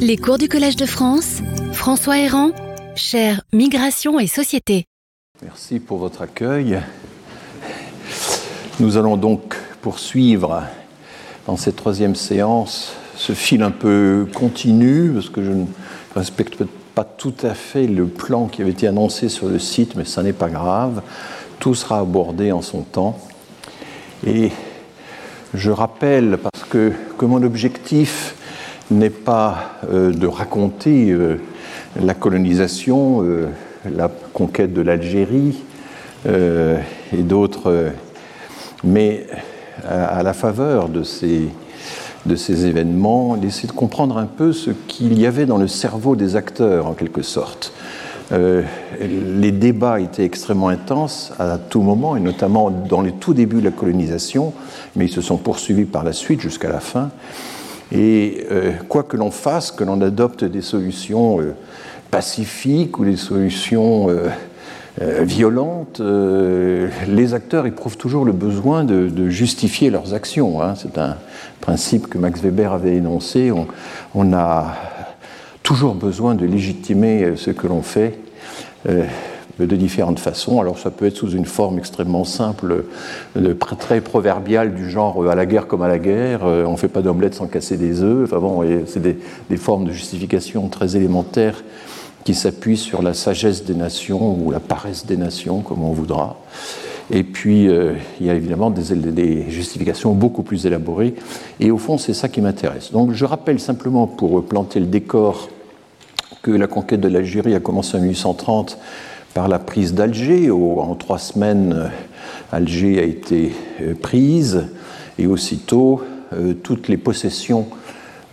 Les cours du Collège de France, François Héran, cher Migration et Société. Merci pour votre accueil. Nous allons donc poursuivre dans cette troisième séance ce fil un peu continu, parce que je ne respecte pas tout à fait le plan qui avait été annoncé sur le site, mais ça n'est pas grave. Tout sera abordé en son temps. Et je rappelle, parce que, que mon objectif n'est pas euh, de raconter euh, la colonisation, euh, la conquête de l'Algérie et d'autres, mais à, la faveur de ces, de ces événements, d'essayer de comprendre un peu ce qu'il y avait dans le cerveau des acteurs, en quelque sorte. les débats étaient extrêmement intenses à tout moment, et notamment dans les tout débuts de la colonisation, mais ils se sont poursuivis par la suite jusqu'à la fin. Et euh, quoi que l'on fasse, que l'on adopte des solutions euh, pacifiques ou des solutions euh, violentes, les acteurs éprouvent toujours le besoin de, justifier leurs actions. Hein. C'est un principe que Max Weber avait énoncé. on a toujours besoin de légitimer ce que l'on fait de différentes façons. Alors ça peut être sous une forme extrêmement simple, très proverbiale du genre euh, à la guerre comme à la guerre, euh, on ne fait pas d'omelette sans casser des œufs. Enfin bon, c'est des, formes de justification très élémentaires qui s'appuient sur la sagesse des nations ou la paresse des nations, comme on voudra. Et puis, euh, il y a évidemment des, des, justifications beaucoup plus élaborées. Et au fond, c'est ça qui m'intéresse. Donc, je rappelle simplement, pour planter le décor, que la conquête de l'Algérie a commencé en 1830 par la prise d'Alger. En trois semaines, euh, Alger a été euh, prise et aussitôt euh, toutes les possessions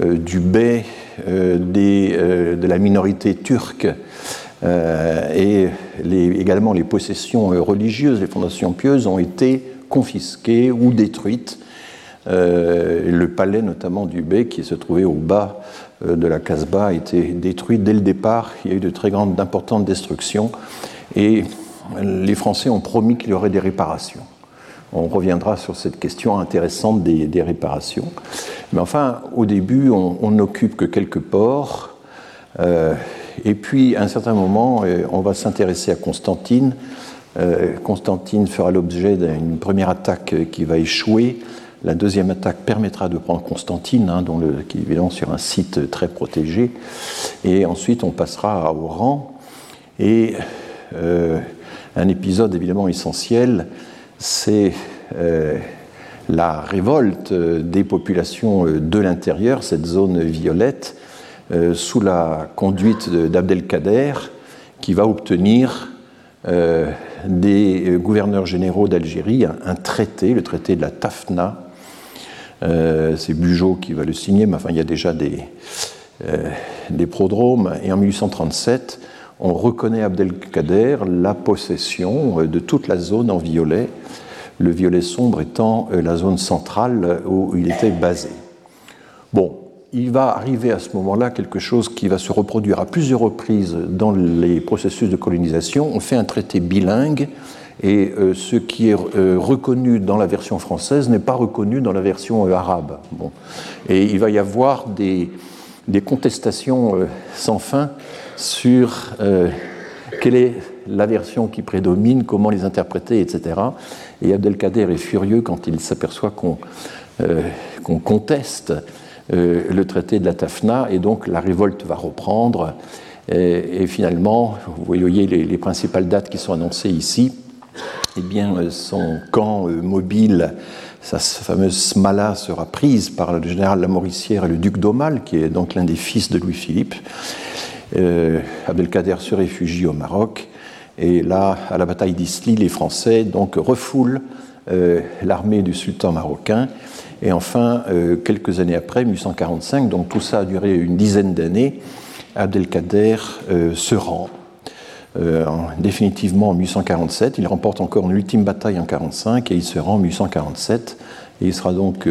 du bey de la minorité turque et également les possessions religieuses, les fondations pieuses ont été confisquées ou détruites. le palais notamment du bey qui se trouvait au bas de la Casbah a été détruit dès le départ. Il y a eu de très grandes, d'importantes destructions. Et les Français ont promis qu'il y aurait des réparations. On reviendra sur cette question intéressante des, réparations. Mais enfin, au début, on n'occupe que quelques ports. Euh, et puis, à un certain moment, euh, on va s'intéresser à Constantine. Euh, Constantine fera l'objet d'une première attaque qui va échouer. La deuxième attaque permettra de prendre Constantine, hein, qui est évidemment sur un site très protégé. Et ensuite, on passera à Oran. Et euh, un épisode évidemment essentiel, c'est euh, la révolte des populations de l'intérieur, cette zone violette, euh, sous la conduite d'Abdelkader, qui va obtenir des gouverneurs généraux d'Algérie un, traité, le traité de la Tafna. c'est Bugeaud qui va le signer, mais enfin il y a déjà des, des prodromes. Et en 1837, on reconnaît Abdelkader la possession euh, de toute la zone en violet, le violet sombre étant euh, la zone centrale où il était basé. Bon, il va arriver à ce moment-là quelque chose qui va se reproduire à plusieurs reprises dans les processus de colonisation. On fait un traité bilingue et euh, ce qui est reconnu dans la version française n'est pas reconnu dans la version arabe. Bon. Et il va y avoir des contestations sans fin sur euh, quelle est la version qui prédomine, comment les interpréter, etc. Et Abdelkader est furieux quand il s'aperçoit qu'on euh, conteste euh, le traité de la Tafna, et donc la révolte va reprendre. Et, finalement, vous voyez les, principales dates qui sont annoncées ici. Eh bien, son camp mobile, sa fameuse Smala, sera prise par le général Lamoricière et le duc d'Aumale, qui est donc l'un des fils de Louis-Philippe. Euh, Abdelkader se réfugie au Maroc. Et là, à la bataille d'Isli, les Français donc refoulent euh, l'armée du sultan marocain. Et enfin, euh, quelques années après, 1845, donc tout ça a duré une dizaine d'années, Abdelkader se rend. définitivement en 1847, il remporte encore une ultime bataille en 1845 et il se rend en 1847 et il sera donc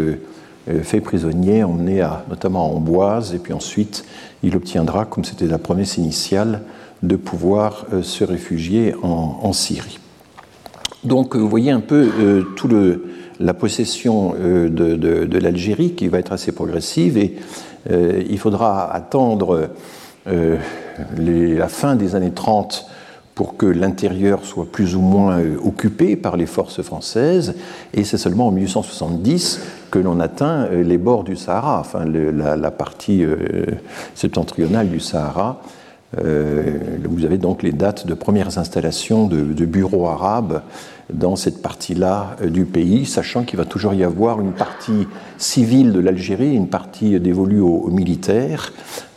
fait prisonnier, emmené notamment à Amboise et puis ensuite il obtiendra, comme c'était la promesse initiale, de pouvoir euh, se réfugier en, Syrie. Donc vous voyez un peu euh, tout le, la possession euh, de, l'Algérie qui va être assez progressive et il faudra attendre la fin des années 30 pour que l'intérieur soit plus ou moins occupé par les forces françaises, et c'est seulement en 1870 que l'on atteint les bords du Sahara, enfin la, partie septentrionale du Sahara, euh, vous avez donc les dates de premières installations de, bureaux arabes dans cette partie-là euh, du pays, sachant qu'il va toujours y avoir une partie civile de l'Algérie, une partie dévolue aux, militaires,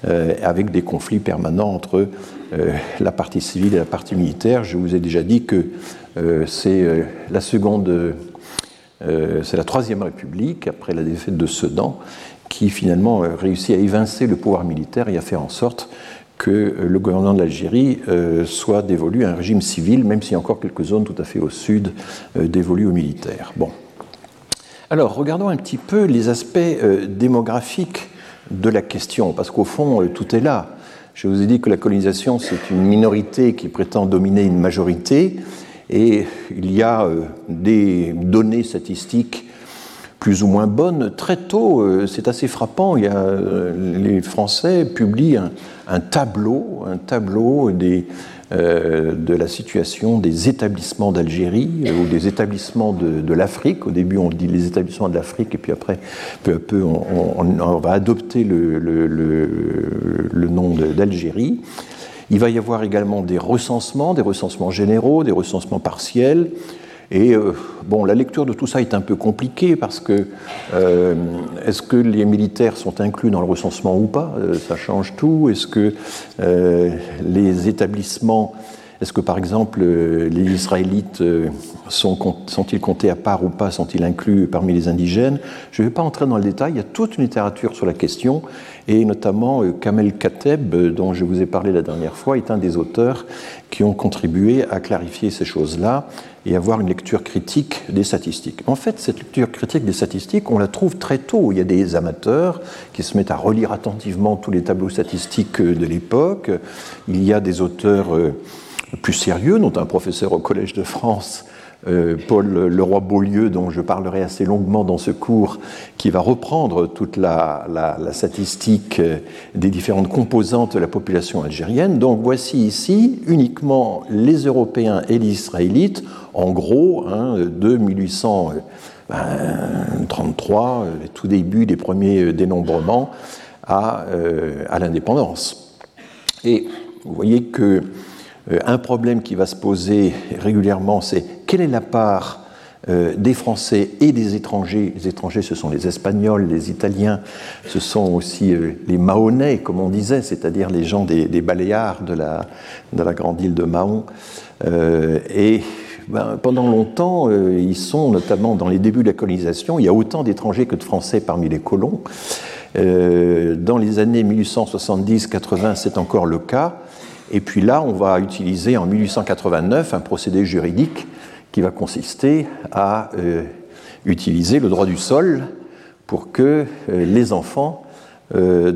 euh, avec des conflits permanents entre la partie civile et la partie militaire. Je vous ai déjà dit que c'est la seconde, c'est troisième République après la défaite de Sedan, qui finalement réussit à évincer le pouvoir militaire et à faire en sorte que euh, le gouvernement de l'Algérie euh, soit dévolu à un régime civil, même s'il y a encore quelques zones tout à fait au sud euh, dévolues aux militaires. Bon. Alors, regardons un petit peu les aspects démographiques de la question, parce qu'au fond, tout est là. Je vous ai dit que la colonisation, c'est une minorité qui prétend dominer une majorité, et il y a des données statistiques plus ou moins bonnes. Très tôt, c'est assez frappant, il y a, les Français publient un, un tableau, un tableau des, euh, de la situation des établissements d'Algérie euh, ou des établissements de, l'Afrique. Au début, on dit les établissements de l'Afrique, et puis après, peu à peu, on, va adopter le, le nom d'Algérie. Il va y avoir également des recensements, des recensements généraux, des recensements partiels. Et euh, bon, la lecture de tout ça est un peu compliquée parce que euh, est-ce que les militaires sont inclus dans le recensement ou pas? Euh, Ça change tout. Est-ce que les établissements, est-ce que par exemple les Israélites sont, sont-ils comptés à part ou pas Sont-ils inclus parmi les indigènes? Je ne vais pas entrer dans le détail. Il y a toute une littérature sur la question et notamment Kamel Kateb, dont je vous ai parlé la dernière fois, est un des auteurs qui ont contribué à clarifier ces choses-là et avoir une lecture critique des statistiques. En fait, cette lecture critique des statistiques, on la trouve très tôt. Il y a des amateurs qui se mettent à relire attentivement tous les tableaux statistiques de l'époque. Il y a des auteurs euh, plus sérieux, dont un professeur au Collège de France euh, Paul Leroy-Beaulieu, dont je parlerai assez longuement dans ce cours, qui va reprendre toute la, statistique euh, des différentes composantes de la population algérienne. Donc voici ici uniquement les Européens et les Israélites, en gros, hein, de 1833, euh, tout début des premiers dénombrements, à l'indépendance. Et vous voyez que un problème qui va se poser régulièrement, c'est quelle est la part euh, des Français et des étrangers Les étrangers, ce sont les Espagnols, les Italiens, ce sont aussi euh, les Mahonnais, comme on disait, c'est-à-dire les gens des, Baléares de la, de la, grande île de Mahon. Euh, et ben, pendant longtemps, ils sont notamment dans les débuts de la colonisation, il y a autant d'étrangers que de Français parmi les colons. dans les années 1870-80, c'est encore le cas. Et puis là, on va utiliser en 1889 un procédé juridique qui va consister à euh, utiliser le droit du sol pour que euh, les enfants euh,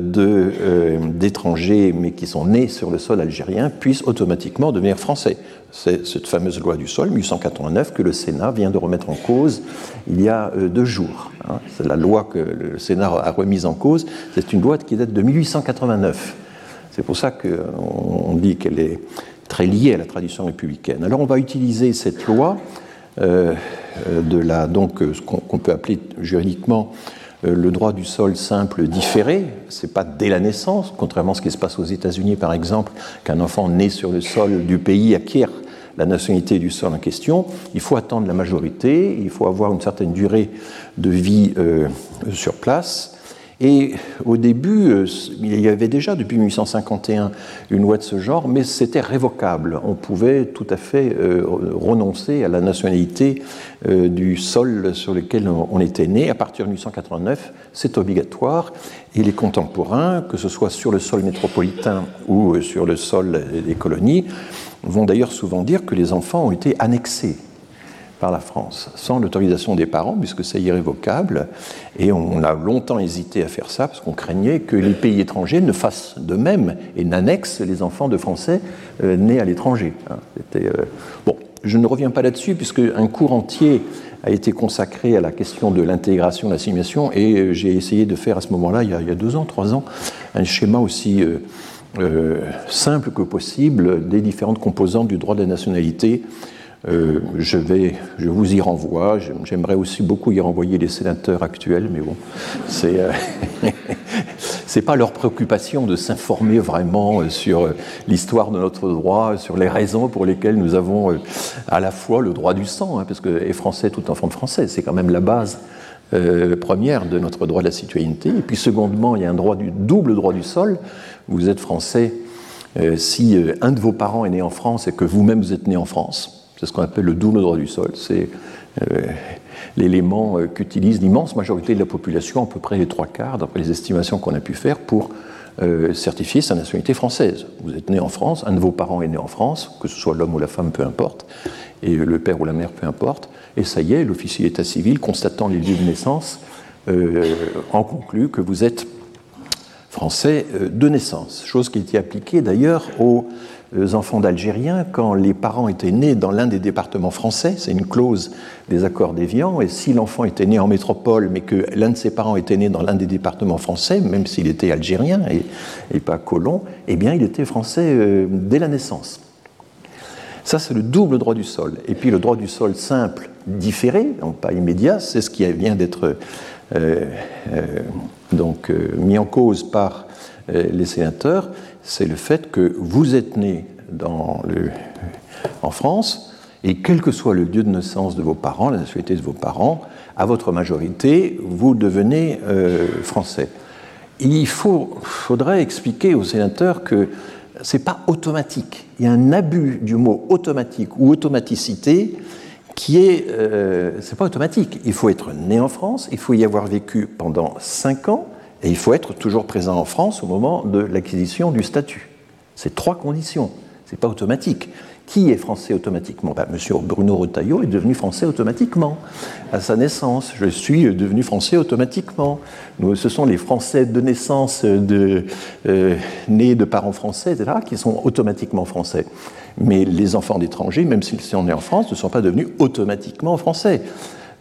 d'étrangers, mais qui sont nés sur le sol algérien, puissent automatiquement devenir français. C'est cette fameuse loi du sol, 1889, que le Sénat vient de remettre en cause il y a deux jours. Hein. C'est la loi que le Sénat a remise en cause. C'est une loi qui date de 1889. C'est pour ça qu'on dit qu'elle est très liée à la tradition républicaine. Alors on va utiliser cette loi euh, de la, donc euh, ce qu'on peut appeler juridiquement euh, le droit du sol simple différé, c'est pas dès la naissance, contrairement à ce qui se passe aux États-Unis par exemple, qu'un enfant né sur le sol du pays acquiert la nationalité du sol en question. Il faut attendre la majorité, il faut avoir une certaine durée de vie sur place. Et au début, euh, il y avait déjà depuis 1851 une loi de ce genre, mais c'était révocable. On pouvait tout à fait euh, renoncer à la nationalité euh, du sol sur lequel on était né. À partir de 1889, c'est obligatoire. Et les contemporains, que ce soit sur le sol métropolitain ou sur le sol des colonies, vont d'ailleurs souvent dire que les enfants ont été annexés par la France, sans l'autorisation des parents, puisque c'est irrévocable. Et on a longtemps hésité à faire ça, parce qu'on craignait que les pays étrangers ne fassent de même et n'annexent les enfants de Français euh, nés à l'étranger. Hein. Euh, bon. je ne reviens pas là-dessus puisque un cours entier a été consacré à la question de l'intégration, de l'assimilation, et euh, j'ai essayé de faire à ce moment-là, il, y a deux ans, trois ans, un schéma aussi simple que possible des différentes composantes du droit de la nationalité euh, je, vais, je vous y renvoie. J'aimerais aussi beaucoup y renvoyer les sénateurs actuels, mais bon, c'est n'est pas leur préoccupation de s'informer vraiment euh, sur euh, l'histoire de notre droit, sur les raisons pour lesquelles nous avons à la fois le droit du sang, hein, parce que est français tout enfant de français, c'est quand même la base première de notre droit de la citoyenneté. Et puis secondement, il y a un droit du double droit du sol. Vous êtes français si un de vos parents est né en France et que vous-même vous êtes né en France. C'est ce qu'on appelle le double droit du sol. C'est euh, l'élément euh, qu'utilise l'immense majorité de la population, à peu près les trois quarts, d'après les estimations qu'on a pu faire, pour euh, certifier sa nationalité française. Vous êtes né en France, un de vos parents est né en France, que ce soit l'homme ou la femme, peu importe, et le père ou la mère, peu importe, et ça y est, l'officier d'état civil, constatant les lieux de naissance, en conclut que vous êtes français de naissance, chose qui était appliquée d'ailleurs aux enfants d'Algériens quand les parents étaient nés dans l'un des départements français, c'est une clause des accords d'Évian, et si l'enfant était né en métropole mais que l'un de ses parents était né dans l'un des départements français, même s'il était algérien et, pas colon, eh bien il était français euh, dès la naissance. Ça, c'est le double droit du sol. Et puis le droit du sol simple, différé, donc pas immédiat, c'est ce qui vient d'être euh, euh, donc mis en cause par les sénateurs c'est le fait que vous êtes né en France, et quel que soit le lieu de naissance de vos parents, la nationalité de vos parents, à votre majorité, vous devenez euh, français. Il faudrait expliquer aux sénateurs que ce n'est pas automatique. Il y a un abus du mot automatique ou automaticité qui est. Euh, c'est pas automatique. Il faut être né en France, il faut y avoir vécu pendant cinq ans, et il faut être toujours présent en France au moment de l'acquisition du statut. C'est trois conditions. Ce n'est pas automatique. Qui est français automatiquement? Ben, Monsieur Bruno Retailleau est devenu français automatiquement à sa naissance. Je suis devenu français automatiquement. Ce sont les Français de naissance euh, nés de parents français, etc., qui sont automatiquement français. Mais les enfants d'étrangers, même s'ils sont nés en France, ne sont pas devenus automatiquement français.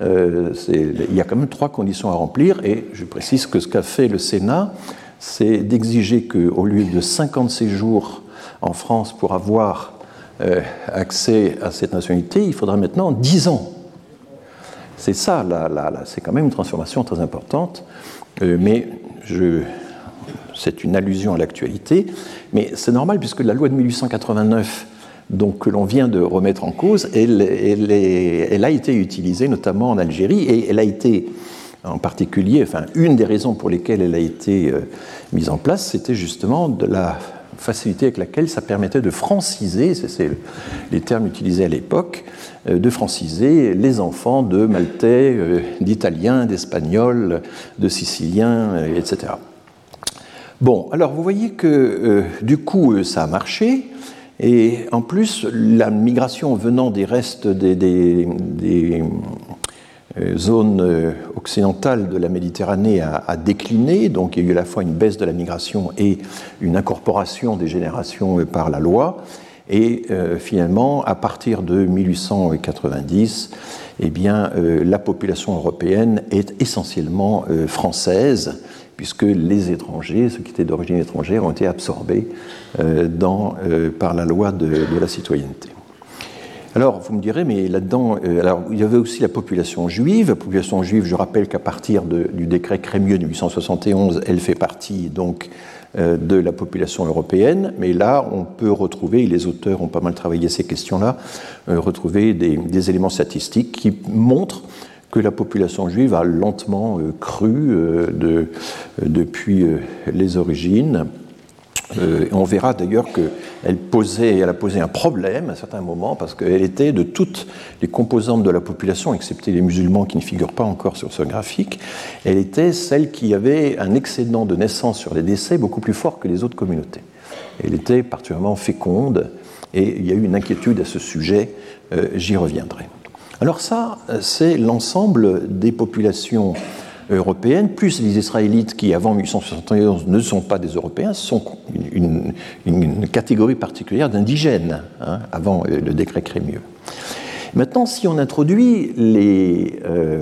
Euh, il y a quand même trois conditions à remplir, et je précise que ce qu'a fait le Sénat, c'est d'exiger qu'au lieu de 50 séjours en France pour avoir euh, accès à cette nationalité, il faudra maintenant 10 ans. C'est ça, c'est quand même une transformation très importante, euh, mais c'est une allusion à l'actualité, mais c'est normal puisque la loi de 1889 donc, que l'on vient de remettre en cause, elle, a été utilisée notamment en Algérie et elle a été en particulier, enfin, une des raisons pour lesquelles elle a été euh, mise en place, c'était justement de la facilité avec laquelle ça permettait de franciser, c'est les termes utilisés à l'époque, euh, de franciser les enfants de Maltais, euh, d'Italiens, d'Espagnols, de Siciliens, etc. Bon, alors vous voyez que du coup ça a marché, et en plus, la migration venant des restes des, euh, zones euh, occidentales de la Méditerranée a, décliné, donc il y a eu à la fois une baisse de la migration et une incorporation des générations euh, par la loi. Et finalement, à partir de 1890, eh bien, la population européenne est essentiellement française puisque les étrangers, ceux qui étaient d'origine étrangère, ont été absorbés euh, euh, par la loi de, la citoyenneté. Alors, vous me direz, mais là-dedans, euh, alors, il y avait aussi la population juive. La population juive, je rappelle qu'à partir du décret Crémieux de 1871, elle fait partie donc de la population européenne. Mais là, on peut retrouver, et les auteurs ont pas mal travaillé ces questions-là, retrouver des, éléments statistiques qui montrent que la population juive a lentement euh, cru euh, de, depuis euh, les origines. on verra d'ailleurs qu'elle elle a posé un problème à certains moments parce qu'elle était de toutes les composantes de la population, excepté les musulmans qui ne figurent pas encore sur ce graphique, elle était celle qui avait un excédent de naissance sur les décès beaucoup plus fort que les autres communautés. Elle était particulièrement féconde et il y a eu une inquiétude à ce sujet, j'y reviendrai. Alors ça, c'est l'ensemble des populations européennes, plus les Israélites qui, avant 1871, ne sont pas des Européens, sont une, catégorie particulière d'indigènes, hein, avant le décret Crémieux. Maintenant, si on introduit les, euh,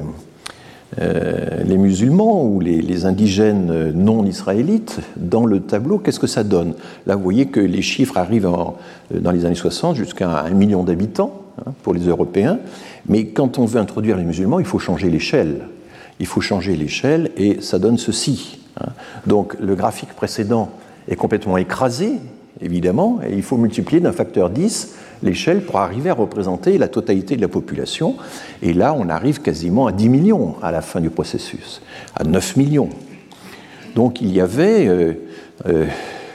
euh, musulmans ou les, indigènes non israélites dans le tableau, qu'est-ce que ça donne? Là, vous voyez que les chiffres arrivent dans les années 60 jusqu'à un million d'habitants hein, pour les Européens, mais quand on veut introduire les musulmans, il faut changer l'échelle. Il faut changer l'échelle et ça donne ceci. Hein. Donc le graphique précédent est complètement écrasé, évidemment, et il faut multiplier d'un facteur 10 l'échelle pour arriver à représenter la totalité de la population. Et là, on arrive quasiment à 10 millions à la fin du processus, à 9 millions. Donc il y avait, euh, euh,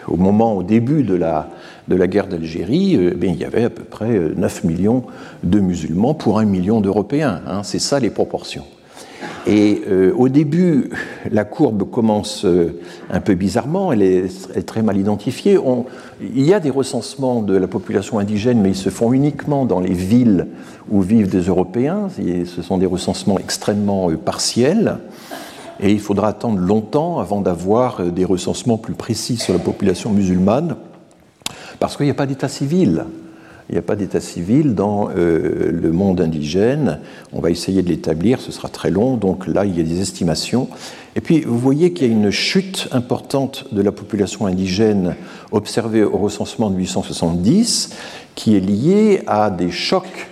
au moment, au début de la, de la guerre d'Algérie, euh, il y avait à peu près 9 millions de musulmans pour un million d'Européens. Hein. C'est ça les proportions. Et euh, au début, la courbe commence euh, un peu bizarrement, elle est, très mal identifiée. il y a des recensements de la population indigène, mais ils se font uniquement dans les villes où vivent des Européens. ce sont des recensements extrêmement euh, partiels. Et il faudra attendre longtemps avant d'avoir des recensements plus précis sur la population musulmane, parce qu'il n'y a pas d'état civil. Il n'y a pas d'état civil dans euh, le monde indigène. On va essayer de l'établir, ce sera très long. Donc là, il y a des estimations. Et puis, vous voyez qu'il y a une chute importante de la population indigène observée au recensement de 1870, qui est liée à des chocs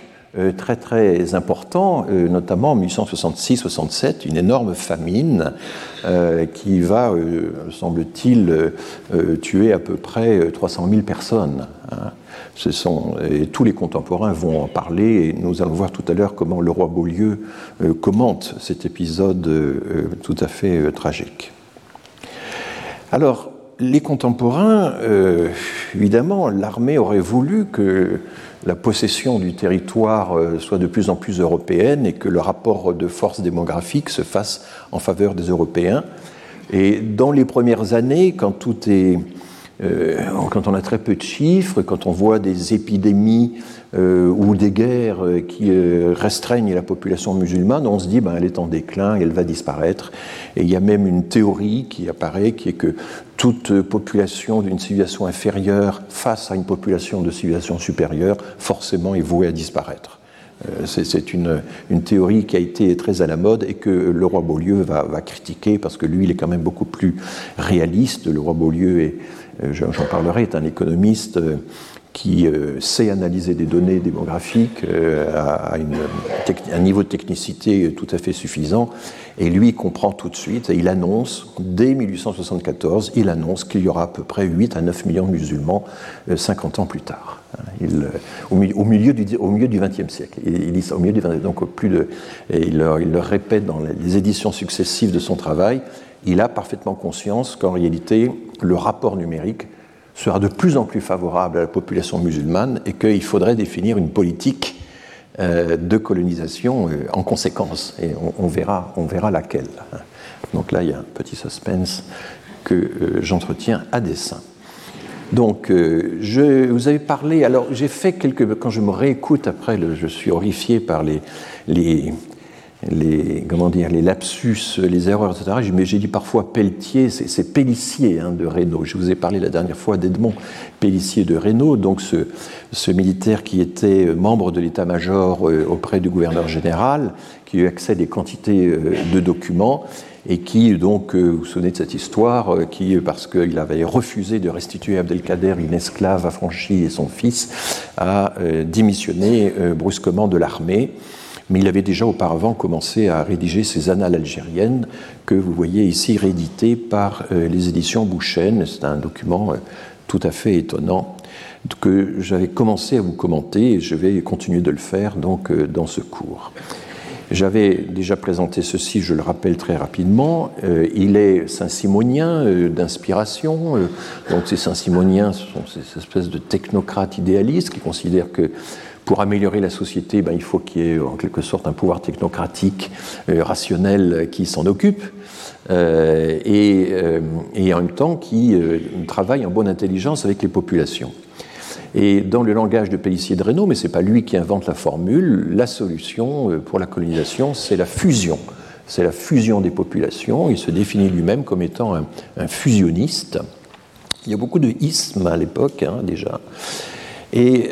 très très importants, euh, notamment en 1866-67, une énorme famine qui va, semble-t-il, tuer à peu près 300 000 personnes. Hein. Tous les contemporains vont en parler, et nous allons voir tout à l'heure comment le roi Beaulieu euh, commente cet épisode euh, tout à fait euh, tragique. Alors, les contemporains, évidemment, l'armée aurait voulu que la possession du territoire soit de plus en plus européenne et que le rapport de force démographique se fasse en faveur des Européens. Et dans les premières années, quand tout est euh, quand on a très peu de chiffres, quand on voit des épidémies euh, ou des guerres euh, qui restreignent la population musulmane, on se dit ben, elle est en déclin, elle va disparaître. Et il y a même une théorie qui apparaît, qui est que toute population d'une civilisation inférieure face à une population de civilisation supérieure, forcément est vouée à disparaître. C'est une, théorie qui a été très à la mode et que le roi Beaulieu va, critiquer parce que lui, il est quand même beaucoup plus réaliste. Le roi Beaulieu euh, j'en parlerai, est un économiste euh, qui euh, sait analyser des données démographiques à un niveau de technicité tout à fait suffisant, et lui comprend tout de suite, et il annonce, dès 1874, il annonce qu'il y aura à peu près 8 à 9 millions de musulmans 50 ans plus tard, il, au, milieu du, au milieu du XXe siècle. Il, dit au milieu du donc plus de, et il, il le répète dans les éditions successives de son travail, il a parfaitement conscience qu'en réalité, le rapport numérique sera de plus en plus favorable à la population musulmane et qu'il faudrait définir une politique euh, de colonisation euh, en conséquence. Et on, verra, on verra laquelle. Donc là, il y a un petit suspense que euh, j'entretiens à dessein. Donc, je, vous avez parlé. Alors, j'ai fait quelques. Quand je me réécoute après, je suis horrifié par les, les, comment dire, les lapsus, les erreurs, etc. Mais j'ai dit parfois Pelletier, c'est Pellissier hein, de Reynaud. Je vous ai parlé la dernière fois d'Edmond Pellissier de Reynaud, donc ce, ce, militaire qui était membre de l'état-major euh, auprès du gouverneur général, qui a eu accès à des quantités euh, de documents et qui, donc, euh, vous vous souvenez de cette histoire, qui, parce qu'il avait refusé de restituer Abdelkader une esclave affranchie et son fils, a démissionné brusquement de l'armée mais il avait déjà auparavant commencé à rédiger ses annales algériennes que vous voyez ici rééditées par euh, les éditions Bouchen. C'est un document euh, tout à fait étonnant que j'avais commencé à vous commenter et je vais continuer de le faire donc euh, dans ce cours. J'avais déjà présenté ceci, je le rappelle très rapidement. il est saint-simonien d'inspiration. donc ces saint-simoniens sont ces espèces de technocrates idéalistes qui considèrent que pour améliorer la société, ben, il faut qu'il y ait en quelque sorte un pouvoir technocratique, euh, rationnel qui s'en occupe, euh, et, euh, en même temps qui travaille en bonne intelligence avec les populations. Et dans le langage de Pellissier de Reynaud, mais ce n'est pas lui qui invente la formule, la solution pour la colonisation, c'est la fusion. C'est la fusion des populations. Il se définit lui-même comme étant un, fusionniste. Il y a beaucoup de ismes à l'époque, hein, déjà. Et,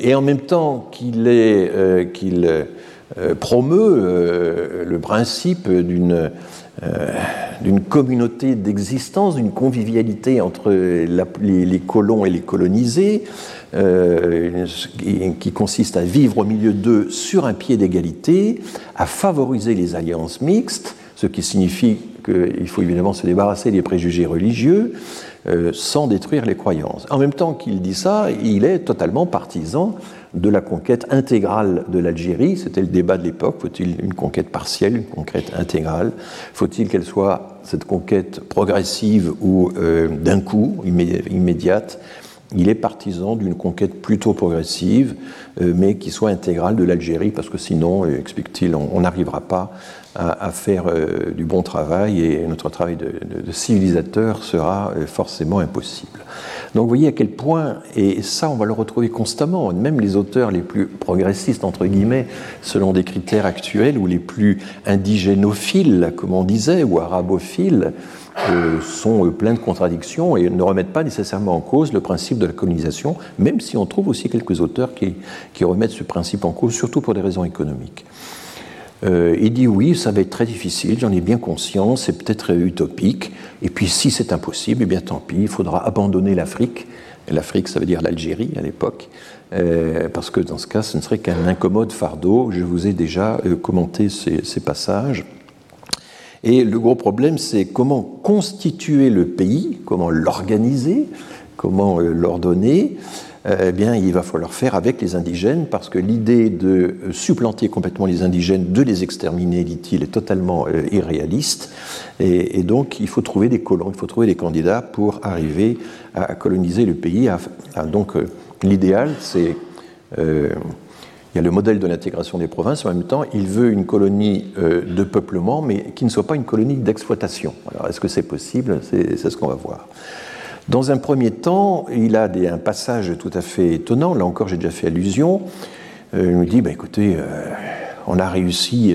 et en même temps qu'il qu'il promeut le principe d'une communauté d'existence, d'une convivialité entre les, colons et les colonisés, euh, qui consiste à vivre au milieu d'eux sur un pied d'égalité, à favoriser les alliances mixtes, ce qui signifie qu'il faut évidemment se débarrasser des préjugés religieux euh, sans détruire les croyances. En même temps qu'il dit ça, il est totalement partisan de la conquête intégrale de l'Algérie. C'était le débat de l'époque. Faut-il une conquête partielle, une conquête intégrale? Faut-il qu'elle soit cette conquête progressive ou euh, d'un coup, immédiate? Il est partisan d'une conquête plutôt progressive, euh, mais qui soit intégrale de l'Algérie, parce que sinon, explique-t-il, on n'arrivera pas à, faire euh, du bon travail et notre travail de, civilisateur sera forcément impossible. Donc vous voyez à quel point, et ça on va le retrouver constamment, même les auteurs les plus progressistes, entre guillemets, selon des critères actuels, ou les plus indigénophiles, comme on disait, ou arabophiles, euh, sont euh, pleins de contradictions et ne remettent pas nécessairement en cause le principe de la colonisation, même si on trouve aussi quelques auteurs qui, remettent ce principe en cause, surtout pour des raisons économiques. Euh, il dit oui, ça va être très difficile, j'en ai bien conscience, c'est peut-être utopique, et puis si c'est impossible, eh bien tant pis, il faudra abandonner l'Afrique. L'Afrique, ça veut dire l'Algérie à l'époque, parce que dans ce cas, ce ne serait qu'un incommode fardeau. Je vous ai déjà commenté ces passages. Et le gros problème, c'est comment constituer le pays, comment l'organiser, comment euh, l'ordonner. Eh bien, il va falloir faire avec les indigènes, parce que l'idée de supplanter complètement les indigènes, de les exterminer, dit-il, est totalement euh, irréaliste. Et, donc, il faut trouver des colons, il faut trouver des candidats pour arriver à, coloniser le pays. donc, euh, l'idéal, c'est il y a le modèle de l'intégration des provinces, en même temps, il veut une colonie euh, de peuplement, mais qui ne soit pas une colonie d'exploitation. Alors, est-ce que c'est possible? C'est ce qu'on va voir. Dans un premier temps, il a un passage tout à fait étonnant. Là encore, j'ai déjà fait allusion. Euh, il nous dit bah, écoutez, euh, on a réussi.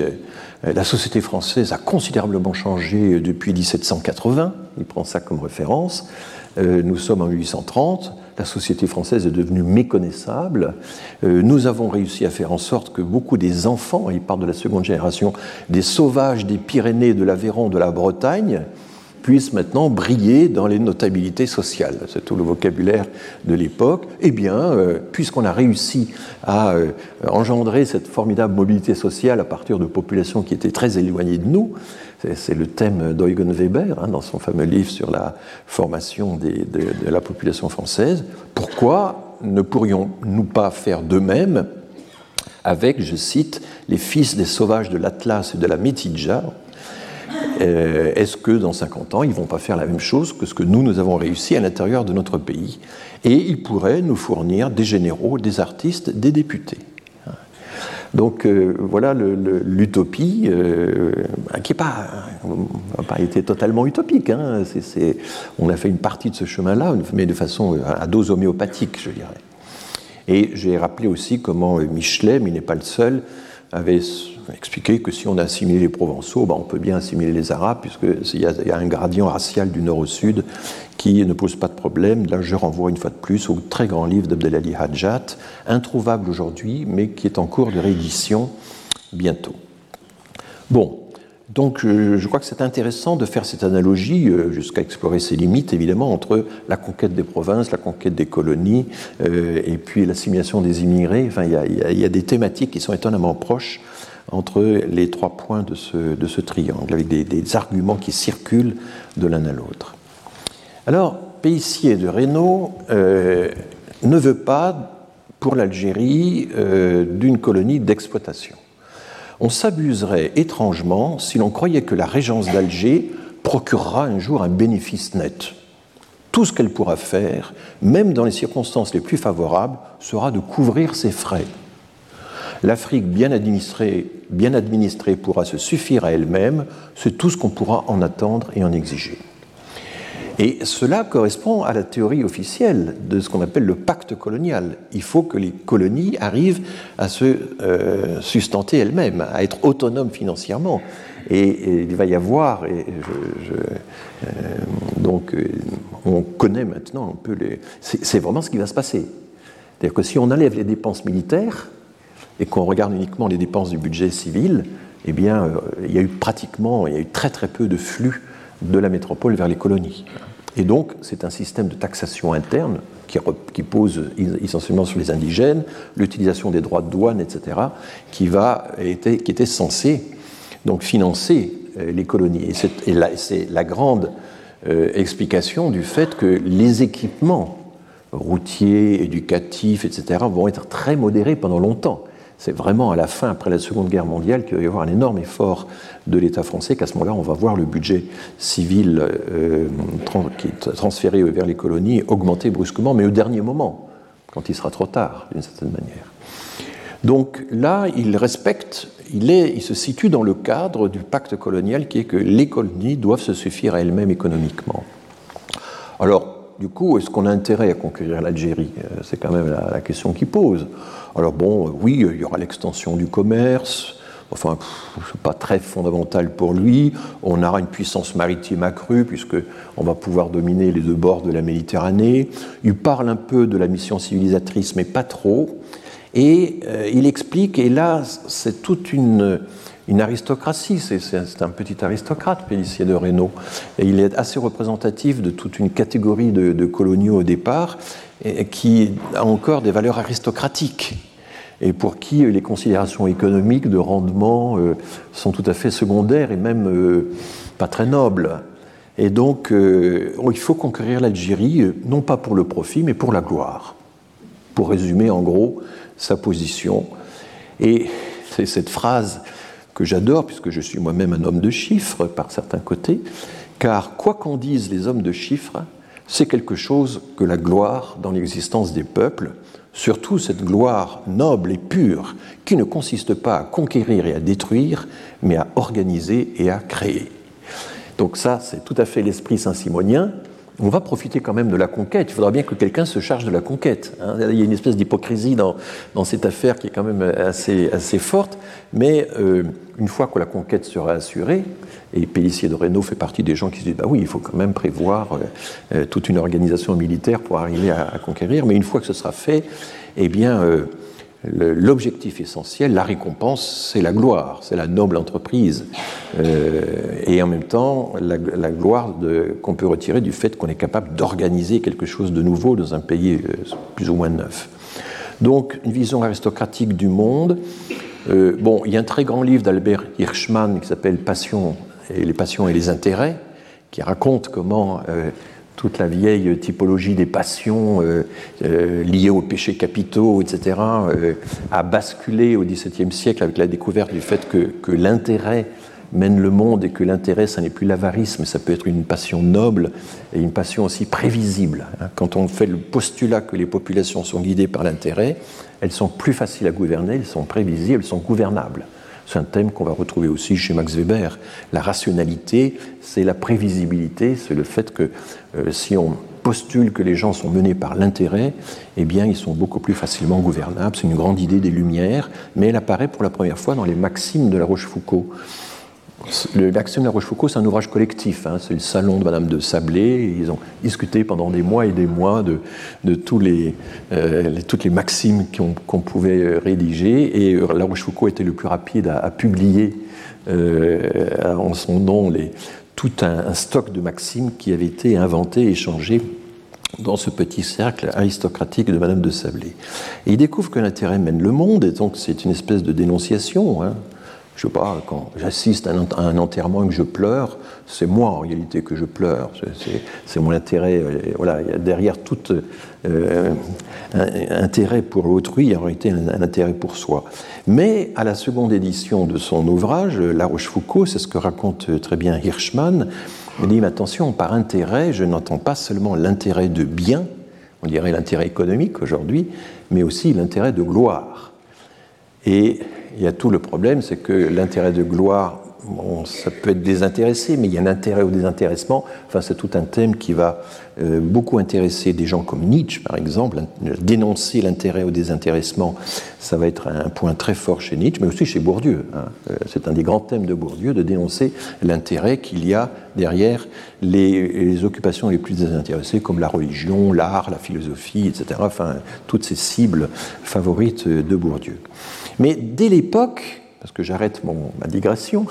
la société française a considérablement changé depuis 1780. Il prend ça comme référence. nous sommes en 1830 la société française est devenue méconnaissable. Euh, nous avons réussi à faire en sorte que beaucoup des enfants, il parle de la seconde génération, des sauvages des Pyrénées, de l'Aveyron, de la Bretagne, puissent maintenant briller dans les notabilités sociales. C'est tout le vocabulaire de l'époque. Eh bien, euh, puisqu'on a réussi à euh, engendrer cette formidable mobilité sociale à partir de populations qui étaient très éloignées de nous, c'est le thème d'Eugen Weber hein, dans son fameux livre sur la formation de, la population française. Pourquoi ne pourrions-nous pas faire de même avec, je cite, les fils des sauvages de l'Atlas et de la Métidja euh, Est-ce que dans 50 ans, ils ne vont pas faire la même chose que ce que nous, nous avons réussi à l'intérieur de notre pays? Et ils pourraient nous fournir des généraux, des artistes, des députés. Donc euh, voilà l'utopie, euh, qui n'a pas, pas, été totalement utopique. Hein. on a fait une partie de ce chemin-là, mais de façon à dose homéopathique, je dirais. Et j'ai rappelé aussi comment Michelet, mais il n'est pas le seul, avait expliqué que si on assimilait les Provençaux, ben on peut bien assimiler les Arabes, puisqu'il y, y, a un gradient racial du nord au sud qui ne pose pas de problème. Là, je renvoie une fois de plus au très grand livre d'Abdelali Hadjat, introuvable aujourd'hui, mais qui est en cours de réédition bientôt. Bon, donc je crois que c'est intéressant de faire cette analogie, euh, jusqu'à explorer ses limites, évidemment, entre la conquête des provinces, la conquête des colonies, euh, et puis l'assimilation des immigrés. Enfin, il y, a, des thématiques qui sont étonnamment proches entre les trois points de ce, triangle, avec des arguments qui circulent de l'un à l'autre. Alors, Peissier de Reynaud euh, ne veut pas, pour l'Algérie, euh, d'une colonie d'exploitation. On s'abuserait étrangement si l'on croyait que la régence d'Alger procurera un jour un bénéfice net. Tout ce qu'elle pourra faire, même dans les circonstances les plus favorables, sera de couvrir ses frais. L'Afrique bien administrée, pourra se suffire à elle-même, c'est tout ce qu'on pourra en attendre et en exiger. Et cela correspond à la théorie officielle de ce qu'on appelle le pacte colonial. Il faut que les colonies arrivent à se euh, sustenter elles-mêmes, à être autonomes financièrement. Et, il va y avoir, et euh, donc euh, on connaît maintenant un peu les. C'est vraiment ce qui va se passer. C'est-à-dire que si on enlève les dépenses militaires et qu'on regarde uniquement les dépenses du budget civil, eh bien, euh, il y a eu pratiquement, il y a eu très très peu de flux de la métropole vers les colonies. Et donc, c'est un système de taxation interne qui, pose essentiellement sur les indigènes, l'utilisation des droits de douane, etc., qui, va, était, qui était censé donc, financer euh, les colonies. Et c'est la, grande euh, explication du fait que les équipements routiers, éducatifs, etc., vont être très modérés pendant longtemps. C'est vraiment à la fin, après la Seconde Guerre mondiale, qu'il va y avoir un énorme effort de l'État français, qu'à ce moment-là, on va voir le budget civil euh, qui est transféré vers les colonies augmenter brusquement, mais au dernier moment, quand il sera trop tard, d'une certaine manière. Donc là, il respecte, il, est, il se situe dans le cadre du pacte colonial qui est que les colonies doivent se suffire à elles-mêmes économiquement. Alors, du coup, est-ce qu'on a intérêt à conquérir l'Algérie? Euh, C'est quand même la, question qui pose. Alors bon, euh, oui, il y aura l'extension du commerce, enfin, pas très fondamental pour lui. On aura une puissance maritime accrue, puisqu'on va pouvoir dominer les deux bords de la Méditerranée. Il parle un peu de la mission civilisatrice, mais pas trop. Et euh, il explique, et là, c'est toute une une aristocratie. C'est un petit aristocrate, Pélicier de Reynaud. Et il est assez représentatif de toute une catégorie de, coloniaux au départ et, qui a encore des valeurs aristocratiques et pour qui les considérations économiques de rendement euh, sont tout à fait secondaires et même euh, pas très nobles. Et donc, euh, il faut conquérir l'Algérie, non pas pour le profit, mais pour la gloire. Pour résumer en gros sa position. Et c'est cette phrase que j'adore, puisque je suis moi-même un homme de chiffres par certains côtés, car quoi qu'en disent les hommes de chiffres, c'est quelque chose que la gloire dans l'existence des peuples, surtout cette gloire noble et pure, qui ne consiste pas à conquérir et à détruire, mais à organiser et à créer. Donc ça, c'est tout à fait l'esprit saint-simonien, on va profiter quand même de la conquête. Il faudra bien que quelqu'un se charge de la conquête. Hein. Il y a une espèce d'hypocrisie dans, cette affaire qui est quand même assez, forte, mais euh, une fois que la conquête sera assurée, et Pélissier de Reynaud fait partie des gens qui se disent bah oui, il faut quand même prévoir euh, euh, toute une organisation militaire pour arriver à, conquérir, mais une fois que ce sera fait, eh bien, l'objectif essentiel, la récompense, c'est la gloire, c'est la noble entreprise. Euh, et en même temps, la, gloire qu'on peut retirer du fait qu'on est capable d'organiser quelque chose de nouveau dans un pays euh, plus ou moins neuf. Donc, une vision aristocratique du monde. Euh, bon, il y a un très grand livre d'Albert Hirschman qui s'appelle Passion et les passions et les intérêts, qui raconte comment toute la vieille typologie des passions euh, euh, liées aux péchés capitaux, etc., euh, a basculé au XVIIe siècle avec la découverte du fait que, l'intérêt mène le monde et que l'intérêt, ça n'est plus l'avarice, mais ça peut être une passion noble et une passion aussi prévisible. Hein. Quand on fait le postulat que les populations sont guidées par l'intérêt, elles sont plus faciles à gouverner, elles sont prévisibles, elles sont gouvernables. C'est un thème qu'on va retrouver aussi chez Max Weber. La rationalité, c'est la prévisibilité, c'est le fait que euh, si on postule que les gens sont menés par l'intérêt, eh bien, ils sont beaucoup plus facilement gouvernables. C'est une grande idée des Lumières, mais elle apparaît pour la première fois dans les Maximes de la Rochefoucauld. L'Action de la Rochefoucauld, c'est un ouvrage collectif. Hein. c'est le salon de Madame de Sablé. Ils ont discuté pendant des mois et des mois de, euh, toutes les maximes qu'on pouvait euh, rédiger. Et euh, la Rochefoucauld était le plus rapide à, publier en son nom tout un, stock de maximes qui avait été inventé et échangé dans ce petit cercle aristocratique de Madame de Sablé. Et il découvre que l'intérêt mène le monde, et donc c'est une espèce de dénonciation. Hein je sais pas, quand j'assiste à un enterrement et que je pleure, c'est moi en réalité que je pleure. C'est mon intérêt. Euh, voilà, derrière tout euh, intérêt pour l'autrui, il y a en réalité un, intérêt pour soi. Mais à la seconde édition de son ouvrage, La Rochefoucauld, c'est ce que raconte très bien Hirschman, il dit, attention, par intérêt, je n'entends pas seulement l'intérêt de bien, on dirait l'intérêt économique aujourd'hui, mais aussi l'intérêt de gloire. Et il y a tout le problème, c'est que l'intérêt de gloire ça peut être désintéressé, mais il y a un intérêt au désintéressement. Enfin, c'est tout un thème qui va euh, beaucoup intéresser des gens comme Nietzsche, par exemple. Dénoncer l'intérêt au désintéressement, ça va être un point très fort chez Nietzsche, mais aussi chez Bourdieu. Hein. Euh, c'est un des grands thèmes de Bourdieu, de dénoncer l'intérêt qu'il y a derrière les, occupations les plus désintéressées, comme la religion, l'art, la philosophie, etc. Enfin, toutes ces cibles favorites de Bourdieu. Mais dès l'époque, parce que j'arrête ma digression,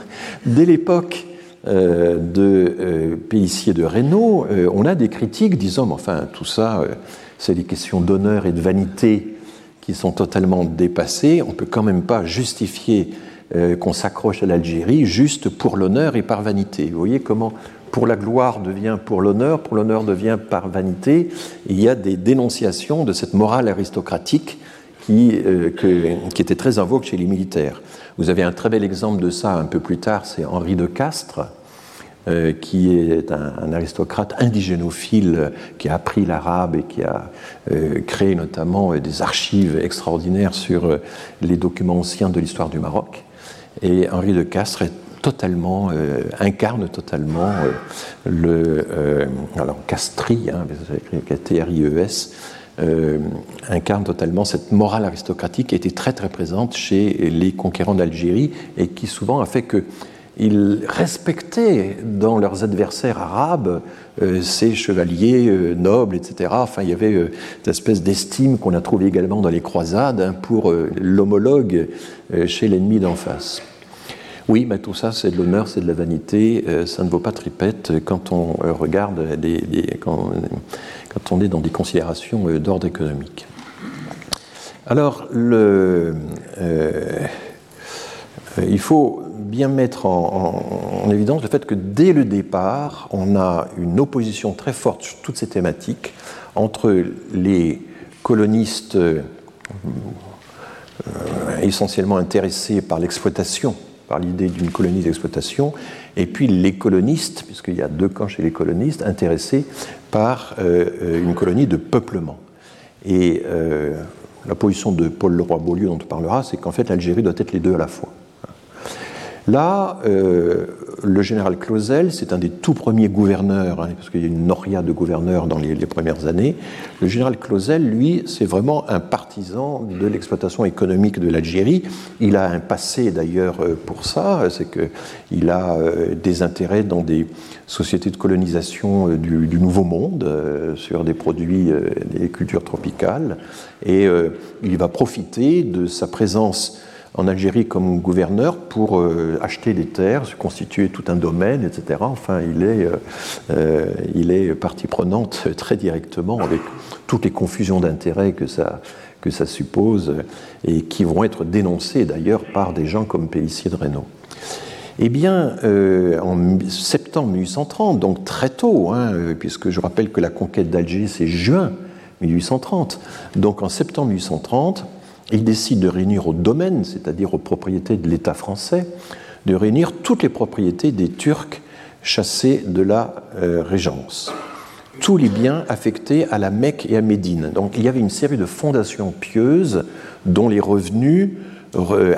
dès l'époque euh, de euh, de Reynaud, euh, on a des critiques disant, enfin, tout ça, c'est des questions d'honneur et de vanité qui sont totalement dépassées. On ne peut quand même pas justifier qu'on s'accroche à l'Algérie juste pour l'honneur et par vanité. Vous voyez comment pour la gloire devient pour l'honneur, pour l'honneur devient par vanité. Il y a des dénonciations de cette morale aristocratique qui, était très invoque chez les militaires. Vous avez un très bel exemple de ça un peu plus tard, c'est Henri de Castres, euh, qui est un, aristocrate indigénophile qui a appris l'arabe et qui a euh, créé notamment euh, des archives extraordinaires sur les documents anciens de l'histoire du Maroc. Et Henri de Castres incarne totalement le. alors, Castri, hein, T-R-I-E-S, euh, incarne totalement cette morale aristocratique qui était très très présente chez les conquérants d'Algérie et qui souvent a fait que ils respectaient dans leurs adversaires arabes euh, ces chevaliers euh, nobles, etc. Enfin, il y avait cette espèce d'estime qu'on a trouvée également dans les croisades hein, pour l'homologue chez l'ennemi d'en face. Oui, mais tout ça, c'est de l'honneur, c'est de la vanité, ça ne vaut pas tripette quand on regarde des, quand on est dans des considérations euh, d'ordre économique. Alors, le, euh, il faut bien mettre en, évidence le fait que dès le départ, on a une opposition très forte sur toutes ces thématiques entre les colonistes euh, essentiellement intéressés par l'exploitation, par l'idée d'une colonie d'exploitation, et puis les colonistes, puisqu'il y a deux camps chez les colonistes, intéressés par euh, une colonie de peuplement. Et euh, la position de Paul Leroy-Beaulieu dont on parlera, c'est qu'en fait l'Algérie doit être les deux à la fois. Là, euh, le général Clausel, c'est un des tout premiers gouverneurs, hein, parce qu'il y a une noria de gouverneurs dans les, premières années. Le général Clausel, lui, c'est vraiment un partisan de l'exploitation économique de l'Algérie. Il a un passé d'ailleurs euh, pour ça, c'est qu'il a euh, des intérêts dans des sociétés de colonisation du Nouveau Monde, sur des produits, des cultures tropicales, et il va profiter de sa présence en Algérie comme gouverneur pour euh, acheter des terres, se constituer tout un domaine, etc. Enfin, il est, euh, euh, il est partie prenante très directement avec toutes les confusions d'intérêts que ça, que ça suppose et qui vont être dénoncées d'ailleurs par des gens comme Pélissier de Reynaud. Eh bien, en septembre 1830, donc très tôt, hein, puisque je rappelle que la conquête d'Alger c'est juin 1830, donc en septembre 1830, il décide de réunir au domaine, c'est-à-dire aux propriétés de l'État français, de réunir toutes les propriétés des Turcs chassés de la euh, Régence. Tous les biens affectés à la Mecque et à Médine. Donc il y avait une série de fondations pieuses dont les revenus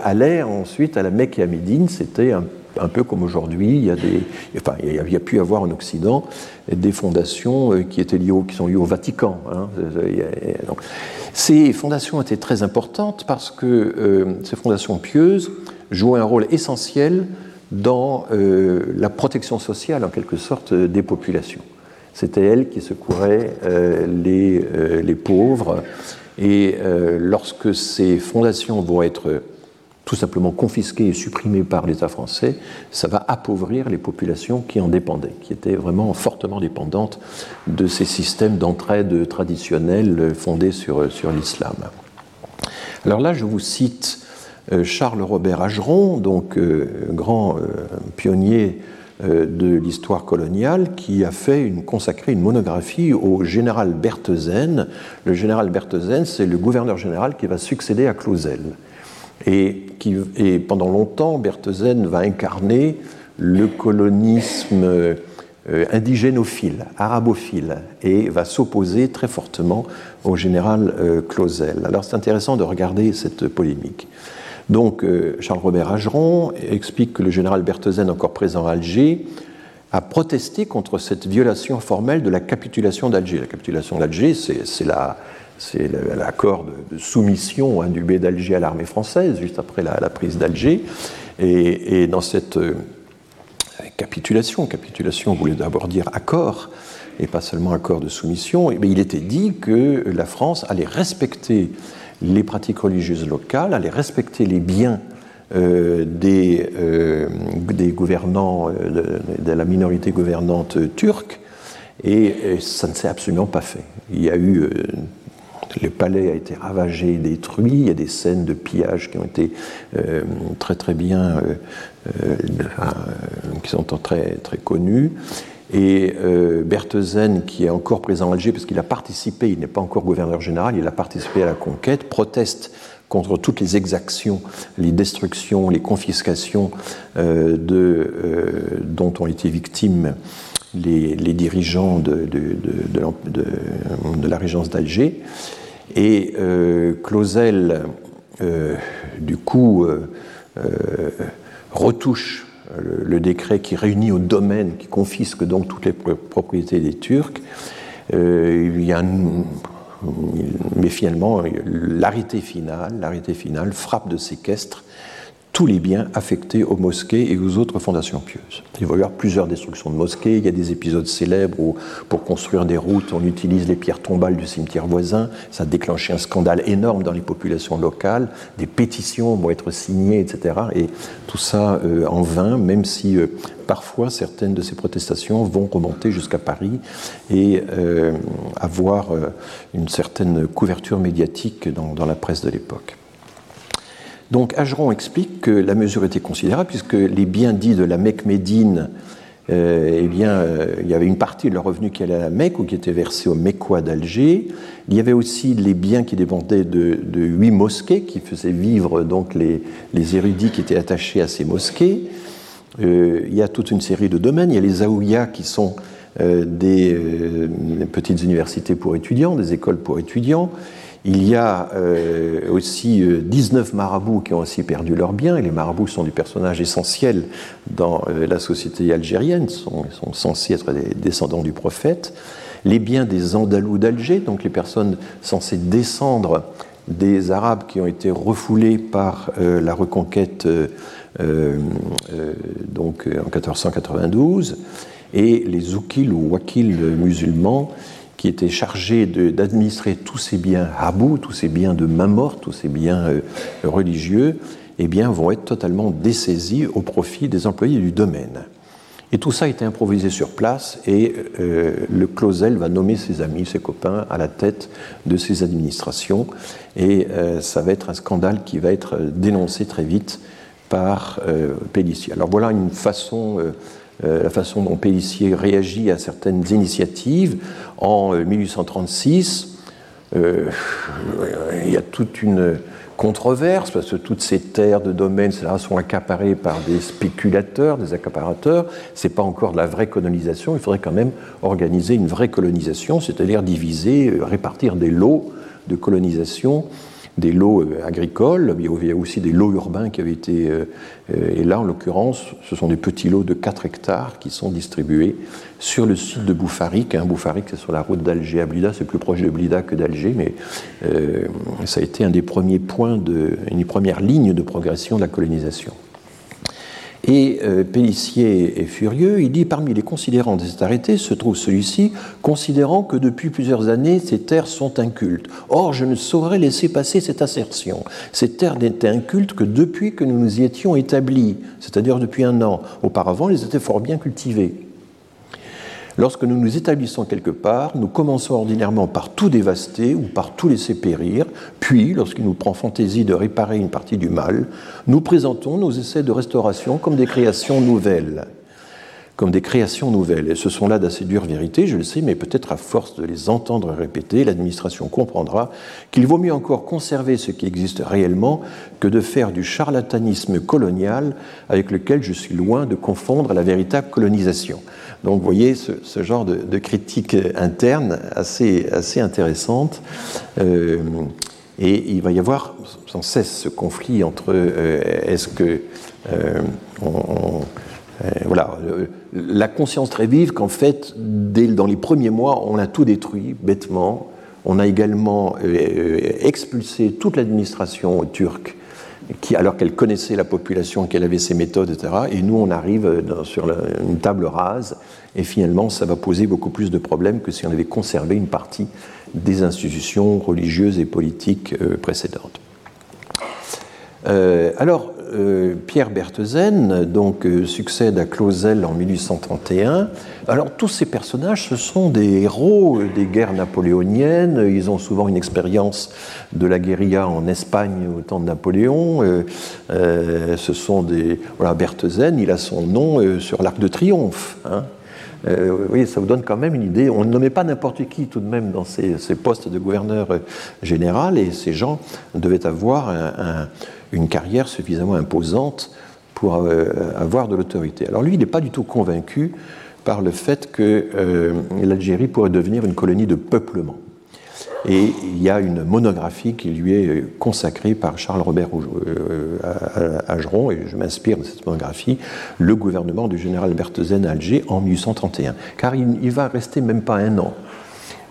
allaient ensuite à la Mecque et à Médine. C'était un, peu comme aujourd'hui, il y a il y pu avoir en Occident des fondations euh, qui étaient liées qui sont liées au Vatican. Hein. Ces fondations étaient très importantes parce que euh, ces fondations pieuses jouaient un rôle essentiel dans euh, la protection sociale, en quelque sorte, des populations. C'était elles qui secouraient euh, les, pauvres. Et lorsque ces fondations vont être tout simplement confisquées et supprimées par l'État français, ça va appauvrir les populations qui en dépendaient, qui étaient vraiment fortement dépendantes de ces systèmes d'entraide traditionnels fondés sur, sur l'islam. Alors là, je vous cite euh, Charles Robert Ageron, donc euh, grand euh, pionnier de l'histoire coloniale, qui a fait une, consacré une monographie au général Berthazen. Le général Berthazen, c'est le gouverneur général qui va succéder à Clausel et, et pendant longtemps, Berthazen va incarner le colonisme euh, indigénophile, arabophile, et va s'opposer très fortement au général euh, Clausel. Alors c'est intéressant de regarder cette polémique. Donc Charles-Robert Ageron explique que le général Berthesen, encore présent à Alger, a protesté contre cette violation formelle de la capitulation d'Alger. La capitulation d'Alger, c'est l'accord de, soumission hein, du baie d'Alger à l'armée française, juste après la, prise d'Alger. Et, dans cette euh, capitulation, capitulation voulait d'abord dire accord, et pas seulement accord de soumission, il était dit que la France allait respecter les pratiques religieuses locales, allait respecter les biens euh, des, euh, des, gouvernants, de, la minorité gouvernante turque, et, ça ne s'est absolument pas fait. Il y a eu. Le palais a été ravagé, détruit, il y a des scènes de pillage qui ont été très très bien, qui sont très, très connues. Et euh, qui est encore présent à Alger, parce qu'il a participé, il n'est pas encore gouverneur général, il a participé à la conquête, proteste contre toutes les exactions, les destructions, les confiscations euh, euh, dont ont été victimes les, dirigeants de, la régence d'Alger. Et euh, Clausel, du coup, retouche le, décret qui réunit au domaine, qui confisque donc toutes les propriétés des Turcs. mais finalement, l'arrêté final, l'arrêté final frappe de séquestre tous les biens affectés aux mosquées et aux autres fondations pieuses. Il va y avoir plusieurs destructions de mosquées. Il y a des épisodes célèbres où, pour construire des routes, on utilise les pierres tombales du cimetière voisin. Ça a déclenché un scandale énorme dans les populations locales. Des pétitions vont être signées, etc. Et tout ça euh, en vain, même si euh, parfois certaines de ces protestations vont remonter jusqu'à Paris et euh, avoir une certaine couverture médiatique dans la presse de l'époque. Donc Ageron explique que la mesure était considérable puisque les biens dits de la Mecque-Médine, euh, eh bien, euh, il y avait une partie de leur revenu qui allait à la Mecque ou qui était versée aux Mécois d'Alger. Il y avait aussi les biens qui dépendaient de, huit mosquées qui faisaient vivre donc les, érudits qui étaient attachés à ces mosquées. Euh, il y a toute une série de domaines. Il y a les Zaouïas qui sont des petites universités pour étudiants, des écoles pour étudiants. Il y a euh, aussi 19 euh, marabouts qui ont aussi perdu leurs biens, les marabouts sont des personnages essentiels dans euh, la société algérienne, ils sont, censés être des descendants du prophète. Les biens des Andalous d'Alger, donc les personnes censées descendre des Arabes qui ont été refoulés par la reconquête donc, en 1492, et les Zoukil ou Wakil musulmans qui était chargé d'administrer tous ces biens habou, tous ces biens de main morte, tous ces biens euh, religieux, eh bien, vont être totalement dessaisis au profit des employés du domaine. Et tout ça a été improvisé sur place et euh, le Clausel va nommer ses amis, ses copains à la tête de ces administrations et euh, ça va être un scandale qui va être dénoncé très vite par euh, Alors voilà une façon la façon dont Pellissier réagit à certaines initiatives. En 1836, euh, euh, il y a toute une controverse parce que toutes ces terres de domaines sont accaparées par des spéculateurs, des accaparateurs. Ce n'est pas encore de la vraie colonisation. Il faudrait quand même organiser une vraie colonisation, c'est-à-dire diviser, répartir des lots de colonisation des lots euh, agricoles, il y a aussi des lots urbains qui avaient été. Euh, euh, et là, en l'occurrence, ce sont des petits lots de 4 hectares qui sont distribués sur le site de Boufarik. Hein, Boufarik, c'est sur la route d'Alger à Blida, c'est plus proche de Blida que d'Alger, mais ça a été un des premiers points, de, une des premières lignes de progression de la colonisation. Et euh, est furieux, il dit Parmi les considérants de cet arrêté se trouve celui-ci, considérant que depuis plusieurs années, ces terres sont incultes. Or, je ne saurais laisser passer cette assertion. Ces terres n'étaient incultes que depuis que nous nous y étions établis, c'est-à-dire depuis un an. Auparavant, elles étaient fort bien cultivées. Lorsque nous nous établissons quelque part, nous commençons ordinairement par tout dévaster ou par tout laisser périr, puis, lorsqu'il nous prend fantaisie de réparer une partie du mal, nous présentons nos essais de restauration comme des créations nouvelles comme des créations nouvelles. Et ce sont là d'assez dures vérités, je le sais, mais peut-être à force de les entendre répéter, l'administration comprendra qu'il vaut mieux encore conserver ce qui existe réellement que de faire du charlatanisme colonial avec lequel je suis loin de confondre la véritable colonisation. Donc vous voyez ce, genre de, critique interne assez, assez intéressante. Euh, Et il va y avoir sans cesse ce conflit entre est-ce que voilà, la conscience très vive qu'en fait, dès, dans les premiers mois, on a tout détruit bêtement. On a également expulsé toute l'administration turque qui, alors qu'elle connaissait la population, qu'elle avait ses méthodes, etc. Et nous, on arrive sur une table rase, et finalement, ça va poser beaucoup plus de problèmes que si on avait conservé une partie des institutions religieuses et politiques euh, précédentes. Euh, alors, euh, Pierre Berthesen donc, succède à Clausel en 1831. Alors tous ces personnages, ce sont des héros des guerres napoléoniennes. Ils ont souvent une expérience de la guérilla en Espagne au temps de Napoléon. Ce sont des voilà Berthesen, il a son nom sur l'Arc de Triomphe. Hein. Oui, ça vous donne quand même une idée. On ne nommait pas n'importe qui tout de même dans ces, postes de gouverneur général, et ces gens devaient avoir un une carrière suffisamment imposante pour euh, avoir de l'autorité. Alors lui, il n'est pas du tout convaincu par le fait que euh, l'Algérie pourrait devenir une colonie de peuplement. Et il y a une monographie qui lui est consacrée par Charles-Robert euh, Ageron, et je m'inspire de cette monographie, Le gouvernement du général Berthazen à Alger en 1831. Car il, il va rester même pas un an.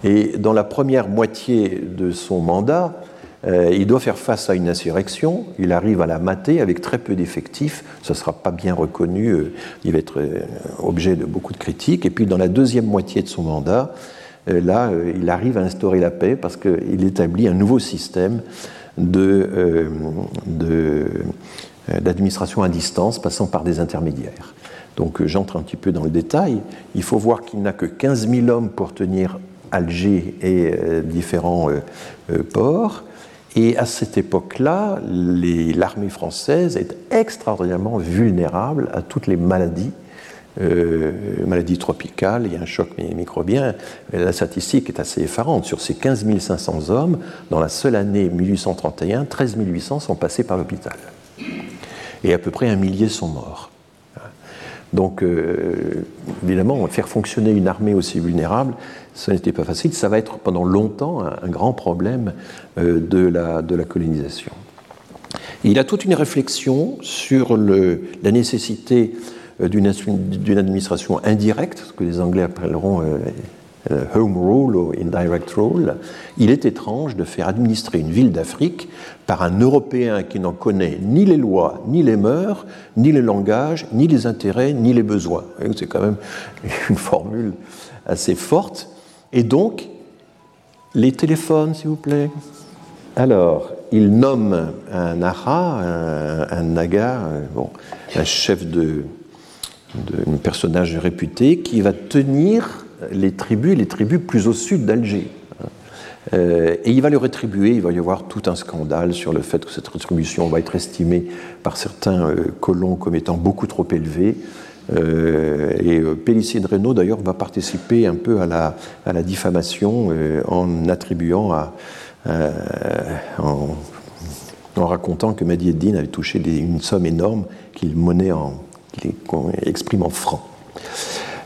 Et dans la première moitié de son mandat, euh, il doit faire face à une insurrection, il arrive à la mater avec très peu d'effectifs, ce ne sera pas bien reconnu, euh, il va être euh, objet de beaucoup de critiques. Et puis dans la deuxième moitié de son mandat, là, il arrive à instaurer la paix parce qu'il établit un nouveau système d'administration à distance passant par des intermédiaires. Donc j'entre un petit peu dans le détail. Il faut voir qu'il n'a que 15 000 hommes pour tenir Alger et différents ports. Et à cette époque-là, l'armée française est extraordinairement vulnérable à toutes les maladies, euh, maladies tropicales, il y a un choc microbien. La statistique est assez effarante. Sur ces 15 500 hommes, dans la seule année 1831, 13 800 sont passés par l'hôpital. Et à peu près un millier sont morts. Donc, euh, évidemment, faire fonctionner une armée aussi vulnérable, ce n'était pas facile. Ça va être pendant longtemps un, grand problème euh, de, la, colonisation. il a toute une réflexion sur la nécessité d'une administration indirecte, ce que les Anglais appelleront euh, home rule ou indirect rule, il est étrange de faire administrer une ville d'Afrique par un Européen qui n'en connaît ni les lois, ni les mœurs, ni les langages, ni les intérêts, ni les besoins. C'est quand même une formule assez forte. Et donc, les téléphones, s'il vous plaît. Alors, il nomme un ara, un, naga, bon, un chef de, de, un personnage réputé qui va tenir les tribus, les tribus plus au sud d'Alger. Euh, et il va le rétribuer, il va y avoir tout un scandale sur le fait que cette rétribution va être estimée par certains euh, colons comme étant beaucoup trop élevée. Euh, et Pélissier de Renault, d'ailleurs, va participer un peu à la, diffamation en attribuant à. En, racontant que Mehdi Eddin avait touché une somme énorme qu'il monnaie en, exprime en francs.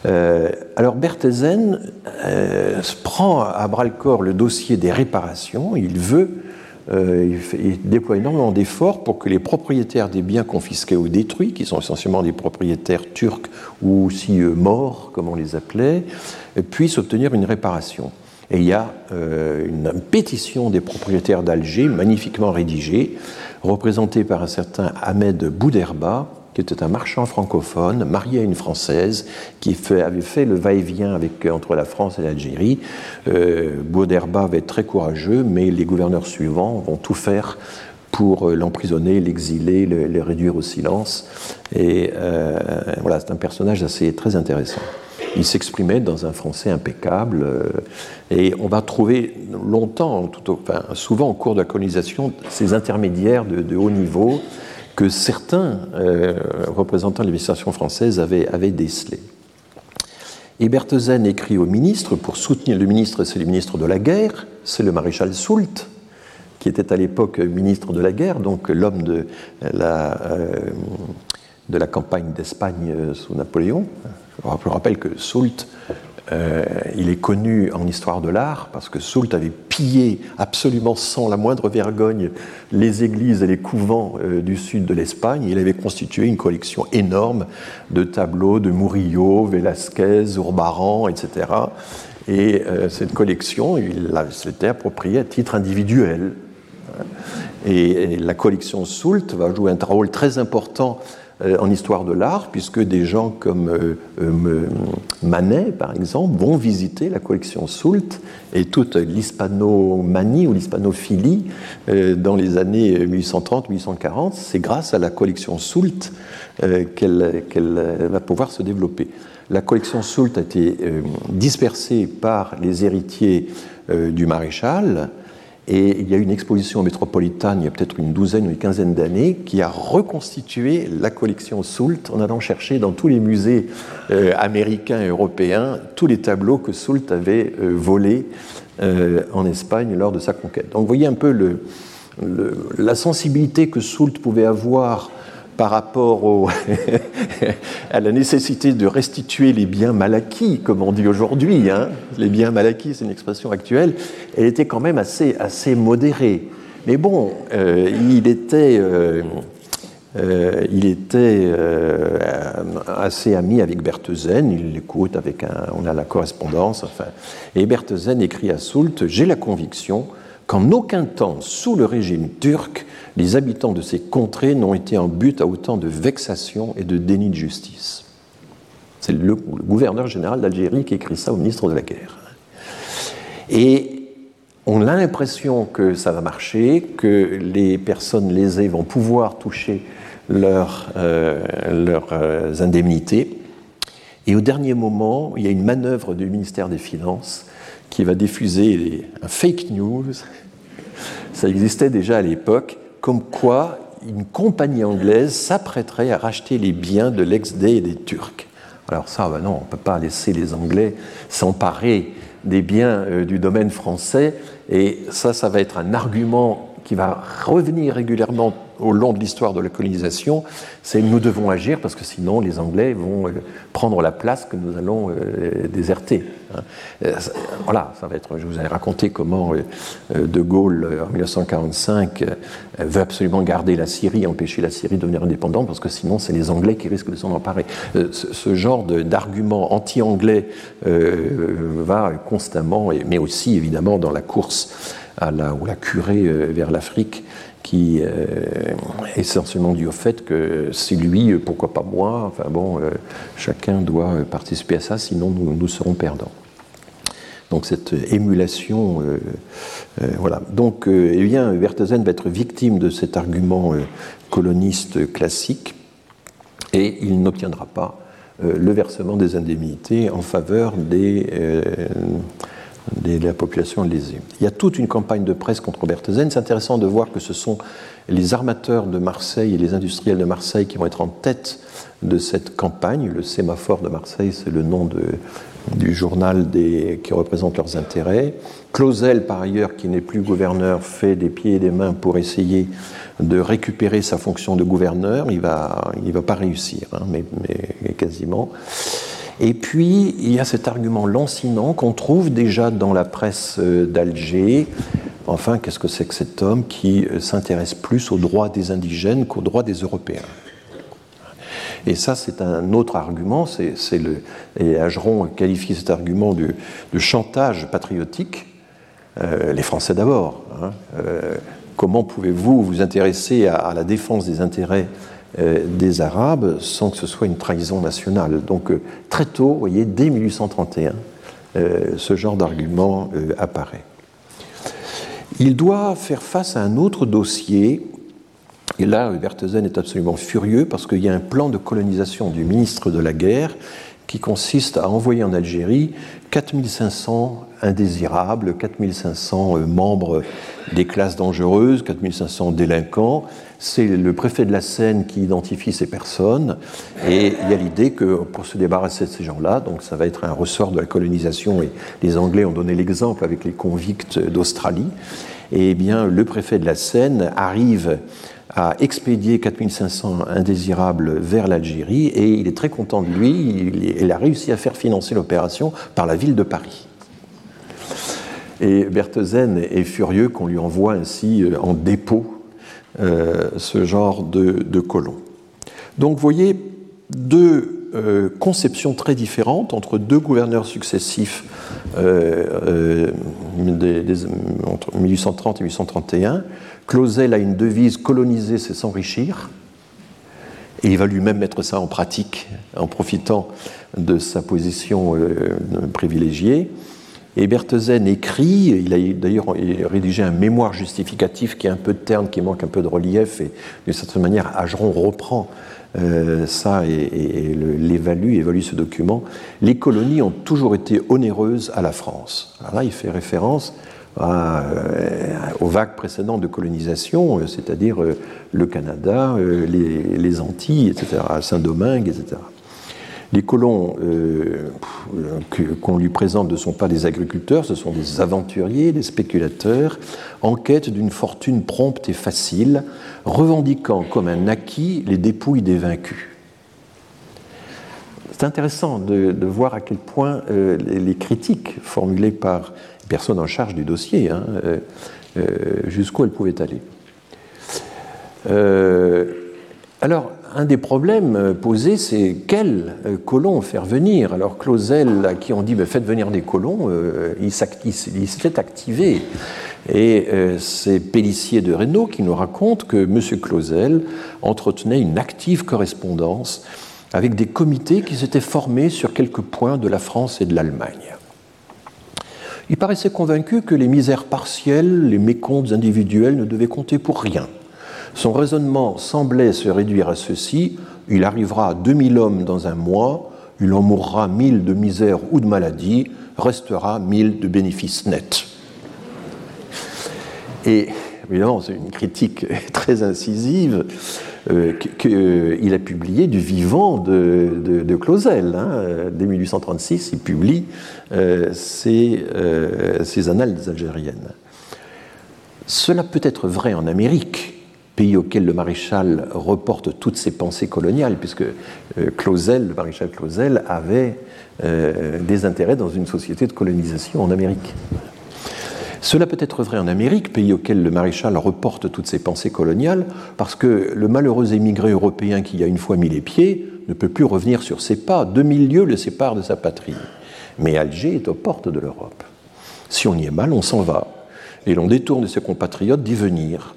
Euh, alors Berthezen euh, prend à bras le corps le dossier des réparations. Il veut, euh, il, déploie énormément d'efforts pour que les propriétaires des biens confisqués ou détruits, qui sont essentiellement des propriétaires turcs ou aussi morts, comme on les appelait, puissent obtenir une réparation. Et il y a une pétition des propriétaires d'Alger, magnifiquement rédigée, représentée par un certain Ahmed Bouderba, qui était un marchand francophone, marié à une Française, qui avait fait le va-et-vient avec, entre la France et l'Algérie. Euh, va être très courageux, mais les gouverneurs suivants vont tout faire pour euh, l'emprisonner, l'exiler, le, réduire au silence. Et euh, voilà, c'est un personnage assez très intéressant. Il s'exprimait dans un français impeccable, euh, et on va trouver longtemps, souvent au cours de la colonisation, ces intermédiaires de haut niveau que certains euh, représentants de l'administration française avaient, décelé. Et Berthazen écrit au ministre pour soutenir le ministre, c'est le ministre de la guerre, c'est le maréchal Soult, qui était à l'époque ministre de la guerre, donc l'homme de euh, de la campagne d'Espagne sous Napoléon. Je rappelle que Soult euh, il est connu en histoire de l'art parce que Soult avait pillé absolument sans la moindre vergogne les églises et les couvents euh, du sud de l'Espagne. Il avait constitué une collection énorme de tableaux de Murillo, Velázquez, Urbaran, etc. Et euh, cette collection, il s'était appropriée à titre individuel. Et, la collection Soult va jouer un rôle très important en histoire de l'art, puisque des gens comme euh, euh, Manet, par exemple, vont visiter la collection Soult et toute l'hispanomanie ou l'hispanophilie dans les années 1830-1840. C'est grâce à la collection Soult qu'elle va pouvoir se développer. La collection Soult a été dispersée par les héritiers du maréchal et il y a une exposition métropolitaine il y a peut-être une douzaine ou une quinzaine d'années qui a reconstitué la collection Soult en allant chercher dans tous les musées euh, américains et européens tous les tableaux que Soult avait euh, volés euh, en Espagne lors de sa conquête. Donc vous voyez un peu la sensibilité que Soult pouvait avoir par rapport à la nécessité de restituer les biens mal acquis, comme on dit aujourd'hui. Hein. Les biens mal acquis, c'est une expression actuelle. Elle était quand même assez, modérée. Mais bon, euh, il était, euh, euh, assez ami avec Berthesen. Il l'écoute avec on a la correspondance. Enfin, et Berthesen écrit à Soult J'ai la conviction qu'en aucun temps, sous le régime turc, les habitants de ces contrées n'ont été en but à autant de vexation et de déni de justice. C'est le, gouverneur général d'Algérie qui écrit ça au ministre de la Guerre. Et on a l'impression que ça va marcher, que les personnes lésées vont pouvoir toucher leurs euh, indemnités. Et au dernier moment, il y a une manœuvre du ministère des Finances qui va diffuser un fake news. Ça existait déjà à l'époque, comme quoi une compagnie anglaise s'apprêterait à racheter les biens de l'ex-Dey et des Turcs. Alors ça, ben non, on ne peut pas laisser les Anglais s'emparer des biens euh, du domaine français, et ça, ça va être un argument qui va revenir régulièrement au long de l'histoire de la colonisation, c'est nous devons agir parce que sinon les Anglais vont euh, prendre la place que nous allons euh, déserter. Hein. Euh, voilà, ça va être. Je vous ai raconté comment De Gaulle en 1945 veut absolument garder la Syrie, empêcher la Syrie de devenir indépendante parce que sinon c'est les Anglais qui risquent de s'en emparer. Ce genre d'argument anti-anglais va constamment, mais aussi évidemment dans la course à la, ou la curée vers l'Afrique qui est euh, essentiellement dû au fait que c'est lui, euh, pourquoi pas moi, enfin bon, euh, chacun doit participer à ça, sinon nous, serons perdants. Donc cette émulation, voilà. Donc, eh bien, Werthausen va être victime de cet argument coloniste classique et il n'obtiendra pas le versement des indemnités en faveur des de la population lésée. Il y a toute une campagne de presse contre Berthézen. C'est intéressant de voir que ce sont les armateurs de Marseille et les industriels de Marseille qui vont être en tête de cette campagne. Le sémaphore de Marseille, c'est le nom du journal qui représente leurs intérêts. Clausel, par ailleurs, qui n'est plus gouverneur, fait des pieds et des mains pour essayer de récupérer sa fonction de gouverneur. Il ne va, pas réussir, hein, mais quasiment. Et puis, il y a cet argument lancinant qu'on trouve déjà dans la presse euh, d'Alger. Enfin, qu'est-ce que c'est que cet homme qui euh, s'intéresse plus aux droits des indigènes qu'aux droits des Européens? Et ça, c'est un autre argument. C'est, le, et Ageron qualifie cet argument de, chantage patriotique. Euh, les Français d'abord. Hein. comment pouvez-vous vous intéresser à, la défense des intérêts des Arabes sans que ce soit une trahison nationale. Donc euh, très tôt, vous voyez, dès 1831, euh, ce genre d'argument apparaît. Il doit faire face à un autre dossier, et là, Berthesen est absolument furieux parce qu'il y a un plan de colonisation du ministre de la Guerre qui consiste à envoyer en Algérie 4500 indésirables, 4500 membres des classes dangereuses, 4500 délinquants, c'est le préfet de la Seine qui identifie ces personnes, et il y a l'idée que pour se débarrasser de ces gens-là, donc ça va être un ressort de la colonisation, et les Anglais ont donné l'exemple avec les convicts d'Australie, et eh bien le préfet de la Seine arrive a expédié 4500 indésirables vers l'Algérie et il est très content de lui. Il, a réussi à faire financer l'opération par la ville de Paris. Et Berthez est furieux qu'on lui envoie ainsi euh, en dépôt euh, ce genre de, colons. Donc vous voyez deux euh, conceptions très différentes entre deux gouverneurs successifs entre 1830 et 1831 Clausel a une devise coloniser, c'est s'enrichir. Et il va lui-même mettre ça en pratique en profitant de sa position euh, privilégiée. Et Berthez écrit, il a d'ailleurs rédigé un mémoire justificatif qui est un peu terne, qui manque un peu de relief, et d'une certaine manière, Ageron reprend euh, ça et, l'évalue, évalue ce document. Les colonies ont toujours été onéreuses à la France. Alors là, il fait référence euh, aux vagues précédentes de colonisation, euh, c'est-à-dire le Canada, les, Antilles, etc., Saint-Domingue, etc. Les colons qu'on lui présente ne sont pas des agriculteurs, ce sont des aventuriers, des spéculateurs, en quête d'une fortune prompte et facile, revendiquant comme un acquis les dépouilles des vaincus. C'est intéressant de, voir à quel point les, critiques formulées par personne en charge du dossier, hein, euh, euh, jusqu'où elle pouvait aller. Euh, alors, un des problèmes posés, c'est quels colons faire venir Alors, Clausel, à qui on dit faites venir des colons, il s'est activé. Et c'est Pellissier de Reynaud qui nous raconte que M. Clausel entretenait une active correspondance avec des comités qui s'étaient formés sur quelques points de la France et de l'Allemagne. Il paraissait convaincu que les misères partielles, les mécomptes individuels ne devaient compter pour rien. Son raisonnement semblait se réduire à ceci il arrivera à 2000 hommes dans un mois, il en mourra 1000 de misère ou de maladie, restera 1000 de bénéfices nets. Et évidemment, c'est une critique très incisive euh, qu'il a publié du vivant de, Clausel. Hein. Dès 1836, il publie euh, ses, euh, ses, annales algériennes. Cela peut être vrai en Amérique, pays auquel le maréchal reporte toutes ses pensées coloniales, puisque Clausel, le maréchal Clausel, avait des intérêts dans une société de colonisation en Amérique. Cela peut être vrai en Amérique, pays auquel le maréchal reporte toutes ses pensées coloniales, parce que le malheureux émigré européen qui a une fois mis les pieds ne peut plus revenir sur ses pas. 2000 lieues le séparent de sa patrie. Mais Alger est aux portes de l'Europe. Si on y est mal, on s'en va. Et l'on détourne ses compatriotes d'y venir.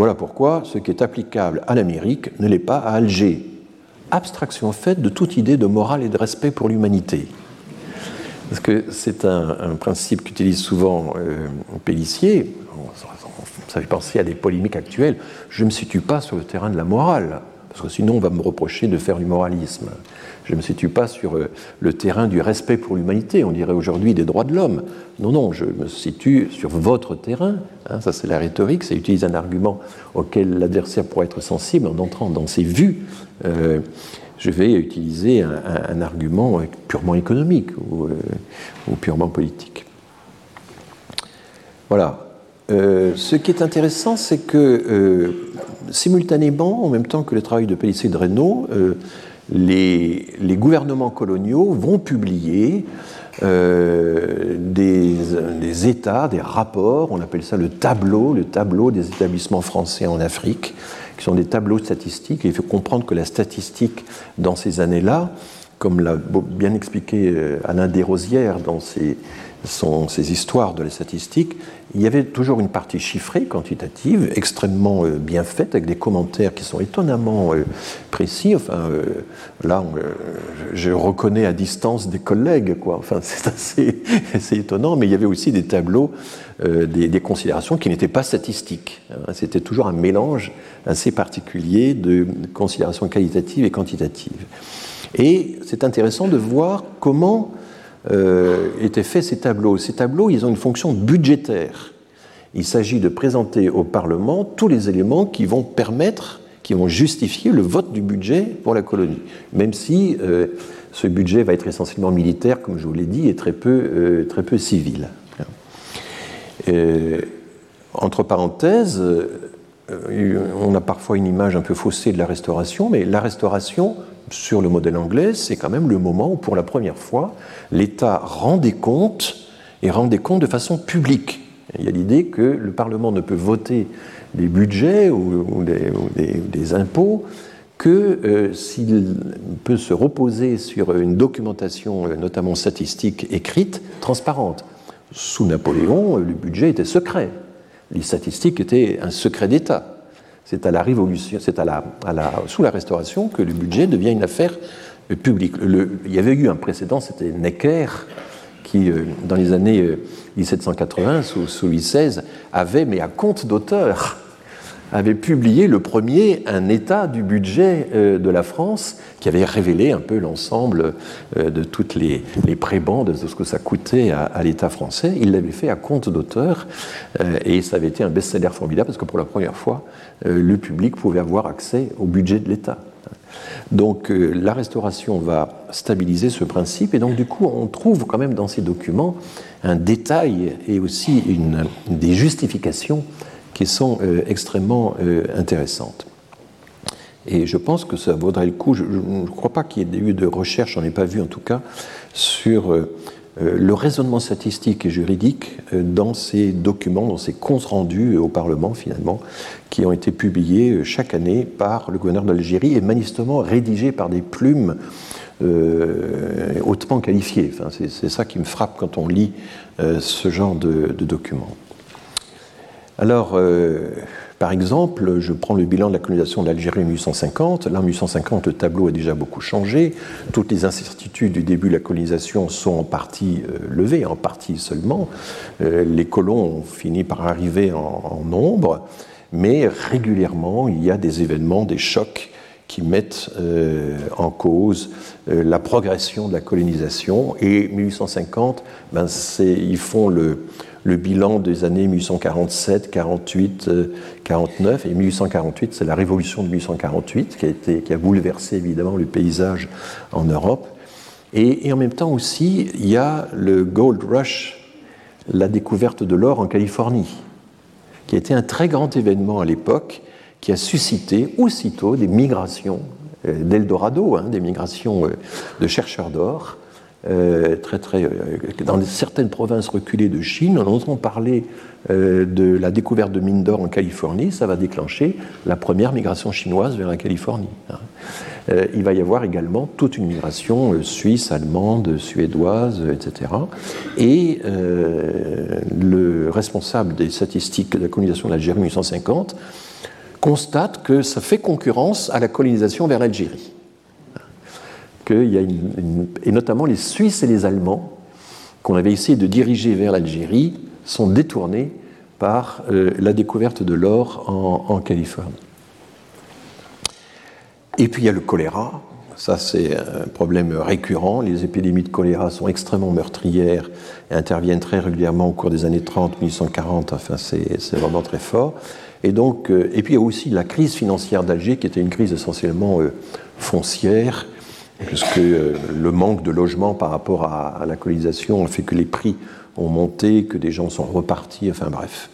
Voilà pourquoi ce qui est applicable à l'Amérique ne l'est pas à Alger. Abstraction faite de toute idée de morale et de respect pour l'humanité. Parce que c'est un, principe qu'utilise souvent euh, Pellissier. Ça fait penser à des polémiques actuelles. Je ne me situe pas sur le terrain de la morale, parce que sinon on va me reprocher de faire du moralisme. Je ne me situe pas sur euh, le terrain du respect pour l'humanité, on dirait aujourd'hui des droits de l'homme. Non, non, je me situe sur votre terrain. Hein, ça, c'est la rhétorique, ça utilise un argument auquel l'adversaire pourrait être sensible en entrant dans ses vues. Euh, je vais utiliser un, argument purement économique ou, euh, purement politique. Voilà. Euh, ce qui est intéressant, c'est que euh, simultanément, en même temps que le travail de Pellissier de Reynaud, les, gouvernements coloniaux vont publier des, des, états, des rapports, on appelle ça le tableau, le tableau des établissements français en Afrique, qui sont des tableaux statistiques. Il faut comprendre que la statistique, dans ces années-là, comme l'a bien expliqué euh, Alain Desrosières dans ses histoires de la statistique, il y avait toujours une partie chiffrée, quantitative, extrêmement euh, bien faite, avec des commentaires qui sont étonnamment euh, précis. Enfin, là, je reconnais à distance des collègues, quoi. Enfin, c'est assez, étonnant, mais il y avait aussi des tableaux euh, des, considérations qui n'étaient pas statistiques. Hein. C'était toujours un mélange assez particulier de considérations qualitatives et quantitatives. Et c'est intéressant de voir comment euh, étaient faits ces tableaux. Ces tableaux, ils ont une fonction budgétaire. Il s'agit de présenter au Parlement tous les éléments qui vont permettre, qui vont justifier le vote du budget pour la colonie, même si euh, ce budget va être essentiellement militaire, comme je vous l'ai dit, et très peu, très peu civil. Euh, entre parenthèses, on a parfois une image un peu faussée de la restauration, mais la restauration, sur le modèle anglais, c'est quand même le moment où, pour la première fois, l'État rend des comptes et rend des comptes de façon publique. Il y a l'idée que le Parlement ne peut voter des budgets ou, des, impôts que euh, s'il peut se reposer sur une documentation, euh, notamment statistique, écrite, transparente. Sous Napoléon, le budget était secret. Les statistiques étaient un secret d'État. C'est à la Révolution, c'est à la, sous la Restauration que le budget devient une affaire publique. il y avait eu un précédent, c'était Necker, qui, euh, dans les années 1780, sous, sous Louis XVI, avait, mais à compte d'auteur, avait publié le premier un état du budget euh, de la France qui avait révélé un peu l'ensemble euh, de toutes les, les prébendes, de ce que ça coûtait à, l'État français. Il l'avait fait à compte d'auteur euh, et ça avait été un best-seller formidable parce que pour la première fois, le public pouvait avoir accès au budget de l'État. Donc la restauration va stabiliser ce principe et donc du coup on trouve quand même dans ces documents un détail et aussi des justifications qui sont euh, extrêmement euh, intéressantes. Et je pense que ça vaudrait le coup, je ne crois pas qu'il y ait eu de recherche, j'en ai pas vu en tout cas, sur euh, le raisonnement statistique et juridique dans ces documents, dans ces comptes rendus au Parlement finalement, qui ont été publiés chaque année par le gouverneur d'Algérie et manifestement rédigés par des plumes hautement qualifiées. C'est ça qui me frappe quand on lit ce genre de documents. Alors, euh, par exemple, je prends le bilan de la colonisation d'Algérie en 1850. Là, en 1850, le tableau a déjà beaucoup changé. Toutes les incertitudes du début de la colonisation sont en partie euh, levées, en partie seulement. Euh, les colons ont fini par arriver en, nombre, mais régulièrement, il y a des événements, des chocs qui mettent en cause la progression de la colonisation. Et 1850, ben, ils font le, le bilan des années 1847, 48, 49. Et 1848, c'est la révolution de 1848 qui a, bouleversé évidemment le paysage en Europe. Et, en même temps aussi, il y a le Gold Rush, la découverte de l'or en Californie, qui a été un très grand événement à l'époque, qui a suscité aussitôt des migrations euh, d'Eldorado, hein, des migrations euh, de chercheurs d'or, euh, très, très, euh, dans certaines provinces reculées de Chine, on entend parler euh, de la découverte de mines d'or en Californie, ça va déclencher la première migration chinoise vers la Californie. Hein. il va y avoir également toute une migration suisse, allemande, suédoise, etc. Et le responsable des statistiques de la colonisation de l'Algérie en 1850 constate que ça fait concurrence à la colonisation vers l'Algérie et notamment les Suisses et les Allemands, qu'on avait essayé de diriger vers l'Algérie, sont détournés par euh, la découverte de l'or en, Californie. Et puis il y a le choléra. Ça, c'est un problème récurrent. Les épidémies de choléra sont extrêmement meurtrières et interviennent très régulièrement au cours des années 30, 1840. Enfin, c'est vraiment très fort. Et donc, euh, et puis il y a aussi la crise financière d'Alger, qui était une crise essentiellement euh, foncière, puisque euh, le manque de logement par rapport à, la colonisation a fait que les prix ont monté, que des gens sont repartis, enfin bref.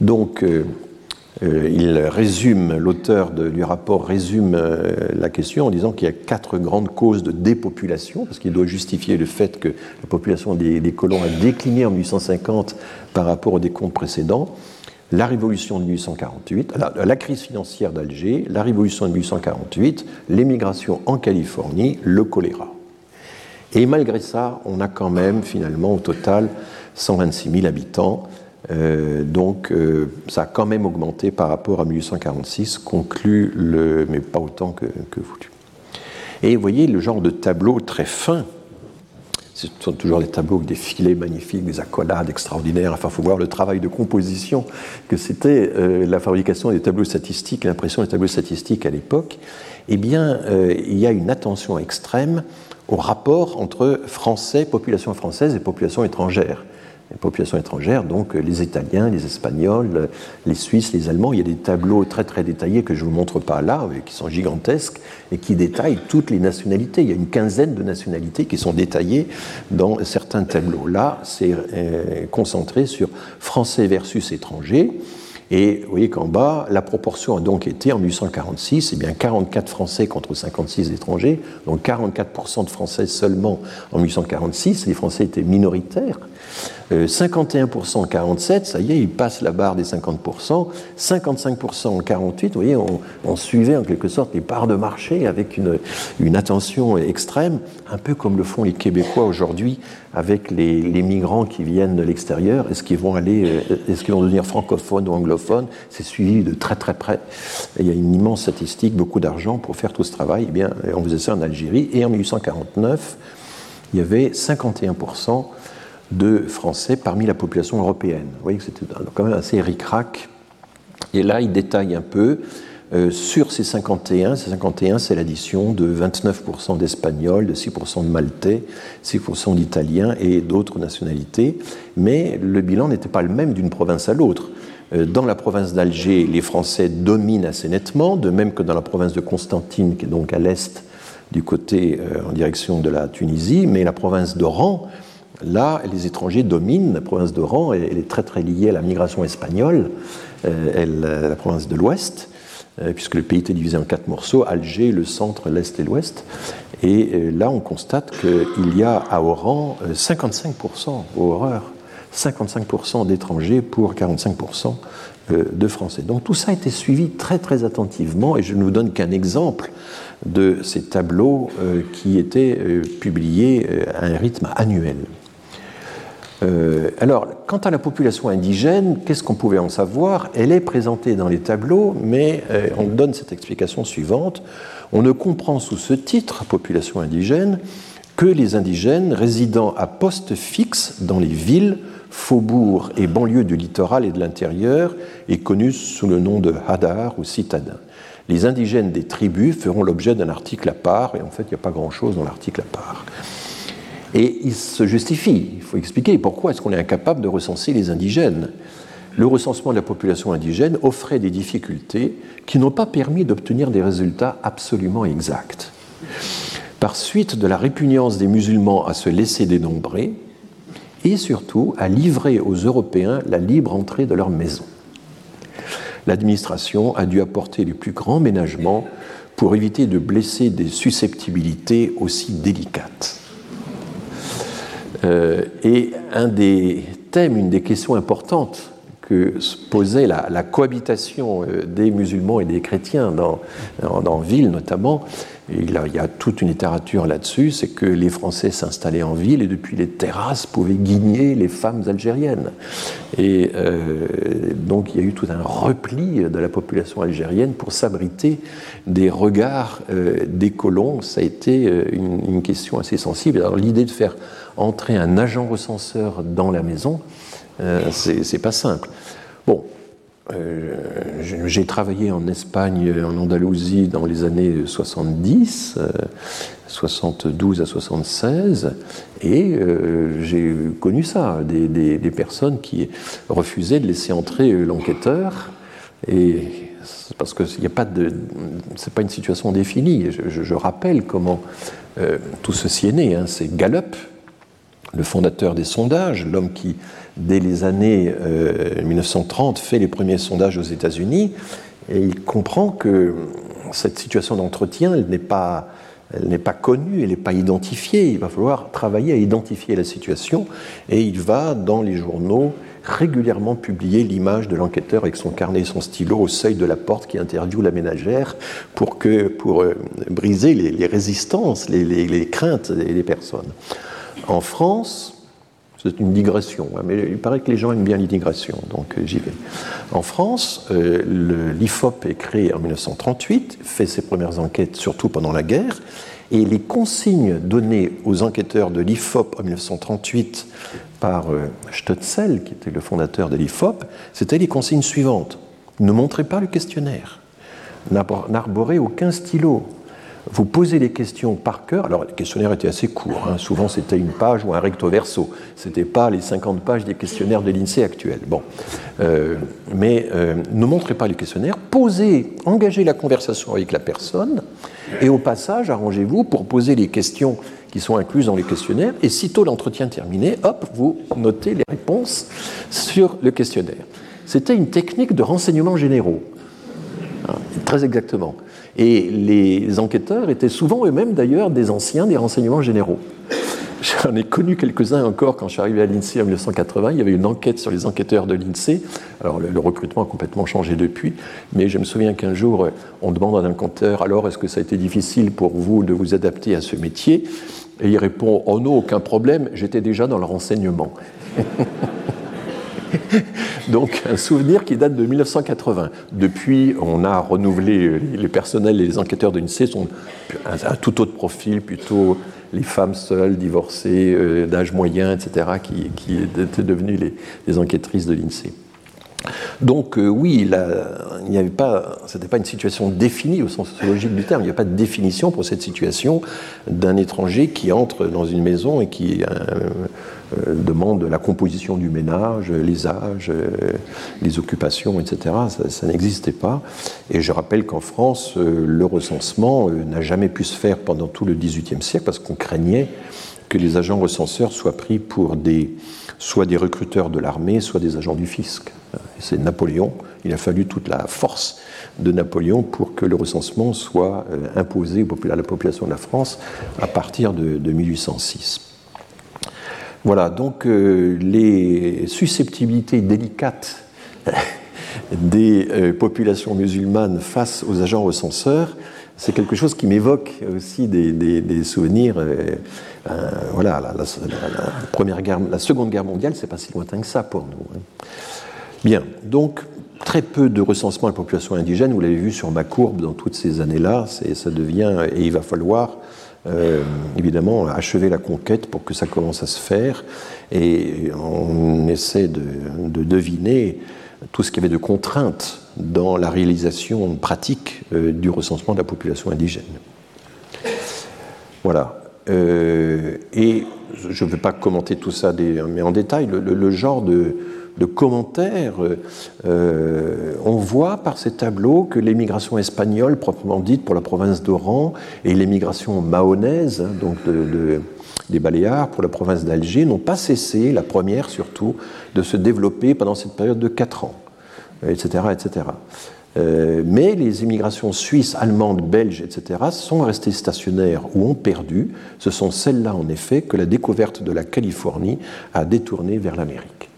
Donc, euh, euh, il résume, l'auteur du rapport résume la question en disant qu'il y a quatre grandes causes de dépopulation, parce qu'il doit justifier le fait que la population des, des colons a décliné en 1850 par rapport aux décomptes précédents la révolution de 1848, la, crise financière d'Alger, la révolution de 1848, l'émigration en Californie, le choléra. Et malgré ça, on a quand même finalement au total 126 000 habitants. Euh, donc euh, ça a quand même augmenté par rapport à 1846, conclut le, mais pas autant que, que. Et vous voyez le genre de tableau très fin ce sont toujours des tableaux avec des filets magnifiques, des accolades extraordinaires. Enfin, il faut voir le travail de composition que c'était euh, la fabrication des tableaux statistiques, l'impression des tableaux statistiques à l'époque. Eh bien, euh, il y a une attention extrême au rapport entre Français, population française et population étrangère les populations étrangères, donc les Italiens, les Espagnols, les Suisses, les Allemands. Il y a des tableaux très très détaillés que je ne vous montre pas là, mais qui sont gigantesques et qui détaillent toutes les nationalités. Il y a une quinzaine de nationalités qui sont détaillées dans certains tableaux. Là, c'est euh, concentré sur Français versus étrangers. Et vous voyez qu'en bas, la proportion a donc été en 1846, eh bien 44 Français contre 56 étrangers, donc 44% de Français seulement en 1846. Les Français étaient minoritaires. 51% en 47, ça y est, ils passent la barre des 50%. 55% en 48, vous voyez, on, suivait en quelque sorte les parts de marché avec une, attention extrême, un peu comme le font les Québécois aujourd'hui avec les, les, migrants qui viennent de l'extérieur. Est-ce qu'ils vont aller, euh, est-ce qu'ils vont devenir francophones ou anglophones? C'est suivi de très très près. il y a une immense statistique, beaucoup d'argent pour faire tout ce travail. Eh bien, on faisait ça en Algérie. Et en 1849, il y avait 51% de Français parmi la population européenne. Vous voyez que c'était quand même assez ric-rac. Et là, il détaille un peu euh, sur ces 51. Ces 51, c'est l'addition de 29% d'Espagnols, de 6% de Maltais, 6% d'Italiens et d'autres nationalités. Mais le bilan n'était pas le même d'une province à l'autre. Euh, dans la province d'Alger, les Français dominent assez nettement, de même que dans la province de Constantine, qui est donc à l'est du côté euh, en direction de la Tunisie, mais la province d'Oran, Là, les étrangers dominent la province d'Oran, elle est très très liée à la migration espagnole, euh, elle, euh, la province de l'Ouest, euh, puisque le pays était divisé en quatre morceaux, Alger, le centre, l'Est et l'Ouest. Et là, on constate qu'il y a à Oran 55%, horreur, 55% d'étrangers pour 45% de Français. Donc tout ça a été suivi très très attentivement, et je ne vous donne qu'un exemple de ces tableaux qui étaient publiés à un rythme annuel. Euh, alors, quant à la population indigène, qu'est-ce qu'on pouvait en savoir? Elle est présentée dans les tableaux, mais euh, on donne cette explication suivante. On ne comprend sous ce titre, population indigène, que les indigènes résidant à poste fixe dans les villes, faubourgs et banlieues du littoral et de l'intérieur, et connus sous le nom de hadar ou citadins. Les indigènes des tribus feront l'objet d'un article à part, et en fait, il n'y a pas grand-chose dans l'article à part. Et il se justifie. Il faut expliquer pourquoi est-ce qu'on est incapable de recenser les indigènes. Le recensement de la population indigène offrait des difficultés qui n'ont pas permis d'obtenir des résultats absolument exacts. Par suite de la répugnance des musulmans à se laisser dénombrer et surtout à livrer aux Européens la libre entrée de leur maison. L'administration a dû apporter les plus grands ménagements pour éviter de blesser des susceptibilités aussi délicates. Euh, et un des thèmes, une des questions importantes que posait la, cohabitation euh, des musulmans et des chrétiens dans, dans, ville notamment, il, y a toute une littérature là-dessus, c'est que les Français s'installaient en ville et depuis les terrasses pouvaient guigner les femmes algériennes. Et euh, donc il y a eu tout un repli de la population algérienne pour s'abriter des regards des colons. Ça a été une, une question assez sensible. Alors l'idée de faire entrer un agent recenseur dans la maison, euh, c'est pas simple. Bon, euh, j'ai travaillé en Espagne, en Andalousie dans les années 70, 72 euh, à 76, et j'ai connu ça, des, personnes qui refusaient de laisser entrer l'enquêteur, et parce que ce n'est pas, pas une situation définie. Je, rappelle comment tout ceci est né. Hein. C'est Gallup le fondateur des sondages, l'homme qui, dès les années 1930, euh, fait les premiers sondages aux États-Unis, et il comprend que cette situation d'entretien, elle n'est pas, elle n'est pas connue, elle n'est pas identifiée. Il va falloir travailler à identifier la situation, et il va, dans les journaux, régulièrement publier l'image de l'enquêteur avec son carnet et son stylo au seuil de la porte qui interviewe la ménagère pour, que, pour euh, briser les, résistances, les, les craintes des personnes. En France, c'est une digression, hein, mais il paraît que les gens aiment bien les digressions, donc euh, j'y vais. En France, euh, l'IFOP est créé en 1938, fait ses premières enquêtes surtout pendant la guerre, et les consignes données aux enquêteurs de l'IFOP en 1938 par euh, qui était le fondateur de l'IFOP, c'était les consignes suivantes. Ne montrez pas le questionnaire, n'arborez aucun stylo, vous posez les questions par cœur. Alors, les questionnaires étaient assez courts. Hein. Souvent, c'était une page ou un recto verso. Ce n'était pas les 50 pages des questionnaires de l'INSEE actuels. Bon. Euh, mais euh, ne montrez pas les questionnaires. Posez, engagez la conversation avec la personne. Et au passage, arrangez-vous pour poser les questions qui sont incluses dans les questionnaires. Et sitôt l'entretien terminé, hop, vous notez les réponses sur le questionnaire. c'était une technique de renseignement généraux. Hein, très exactement. Et les enquêteurs étaient souvent eux-mêmes d'ailleurs des anciens des renseignements généraux. J'en ai connu quelques-uns encore quand je suis arrivé à l'INSEE en 1980. Il y avait une enquête sur les enquêteurs de l'INSEE. Alors le, recrutement a complètement changé depuis, mais je me souviens qu'un jour, on demande à un enquêteur alors est-ce que ça a été difficile pour vous de vous adapter à ce métier? Et il répond oh non, aucun problème, j'étais déjà dans le renseignement. Donc un souvenir qui date de 1980. Depuis, on a renouvelé les personnels et les enquêteurs de l'INSEE sont un, tout autre profil, plutôt les femmes seules, divorcées, euh, d'âge moyen, etc., qui, étaient devenues les, enquêtrices de l'INSEE. Donc euh, oui, il n'y avait pas, c'était pas une situation définie au sens sociologique du terme. Il n'y a pas de définition pour cette situation d'un étranger qui entre dans une maison et qui euh, demande la composition du ménage, les âges, euh, les occupations, etc. Ça, n'existait pas. Et je rappelle qu'en France, euh, le recensement n'a jamais pu se faire pendant tout le XVIIIe siècle parce qu'on craignait que les agents recenseurs soient pris pour des, soit des recruteurs de l'armée, soit des agents du fisc. C'est Napoléon. Il a fallu toute la force de Napoléon pour que le recensement soit imposé à la population de la France à partir de 1806. Voilà, donc euh, les susceptibilités délicates des euh, populations musulmanes face aux agents recenseurs, c'est quelque chose qui m'évoque aussi des, souvenirs. Euh, voilà, la, première guerre, la Seconde Guerre mondiale, c'est pas si lointain que ça pour nous. Hein. Bien, donc très peu de recensement de la population indigène. Vous l'avez vu sur ma courbe dans toutes ces années-là. Ça devient et il va falloir euh, évidemment achever la conquête pour que ça commence à se faire. Et on essaie de, deviner tout ce qu'il y avait de contraintes dans la réalisation pratique euh, du recensement de la population indigène. Voilà. Euh, et je ne vais pas commenter tout ça mais en détail, le genre de, de commentaires, euh, on voit par ces tableaux que l'émigration espagnole, proprement dite pour la province d'Oran, et l'émigration mahonaise, hein, donc des Baléares pour la province d'Alger, n'ont pas cessé, la première surtout, de se développer pendant cette période de 4 ans, etc. etc. Euh, mais les immigrations suisses, allemandes, belges, etc., sont restées stationnaires ou ont perdu. Ce sont celles-là, en effet, que la découverte de la Californie a détourné vers l'Amérique.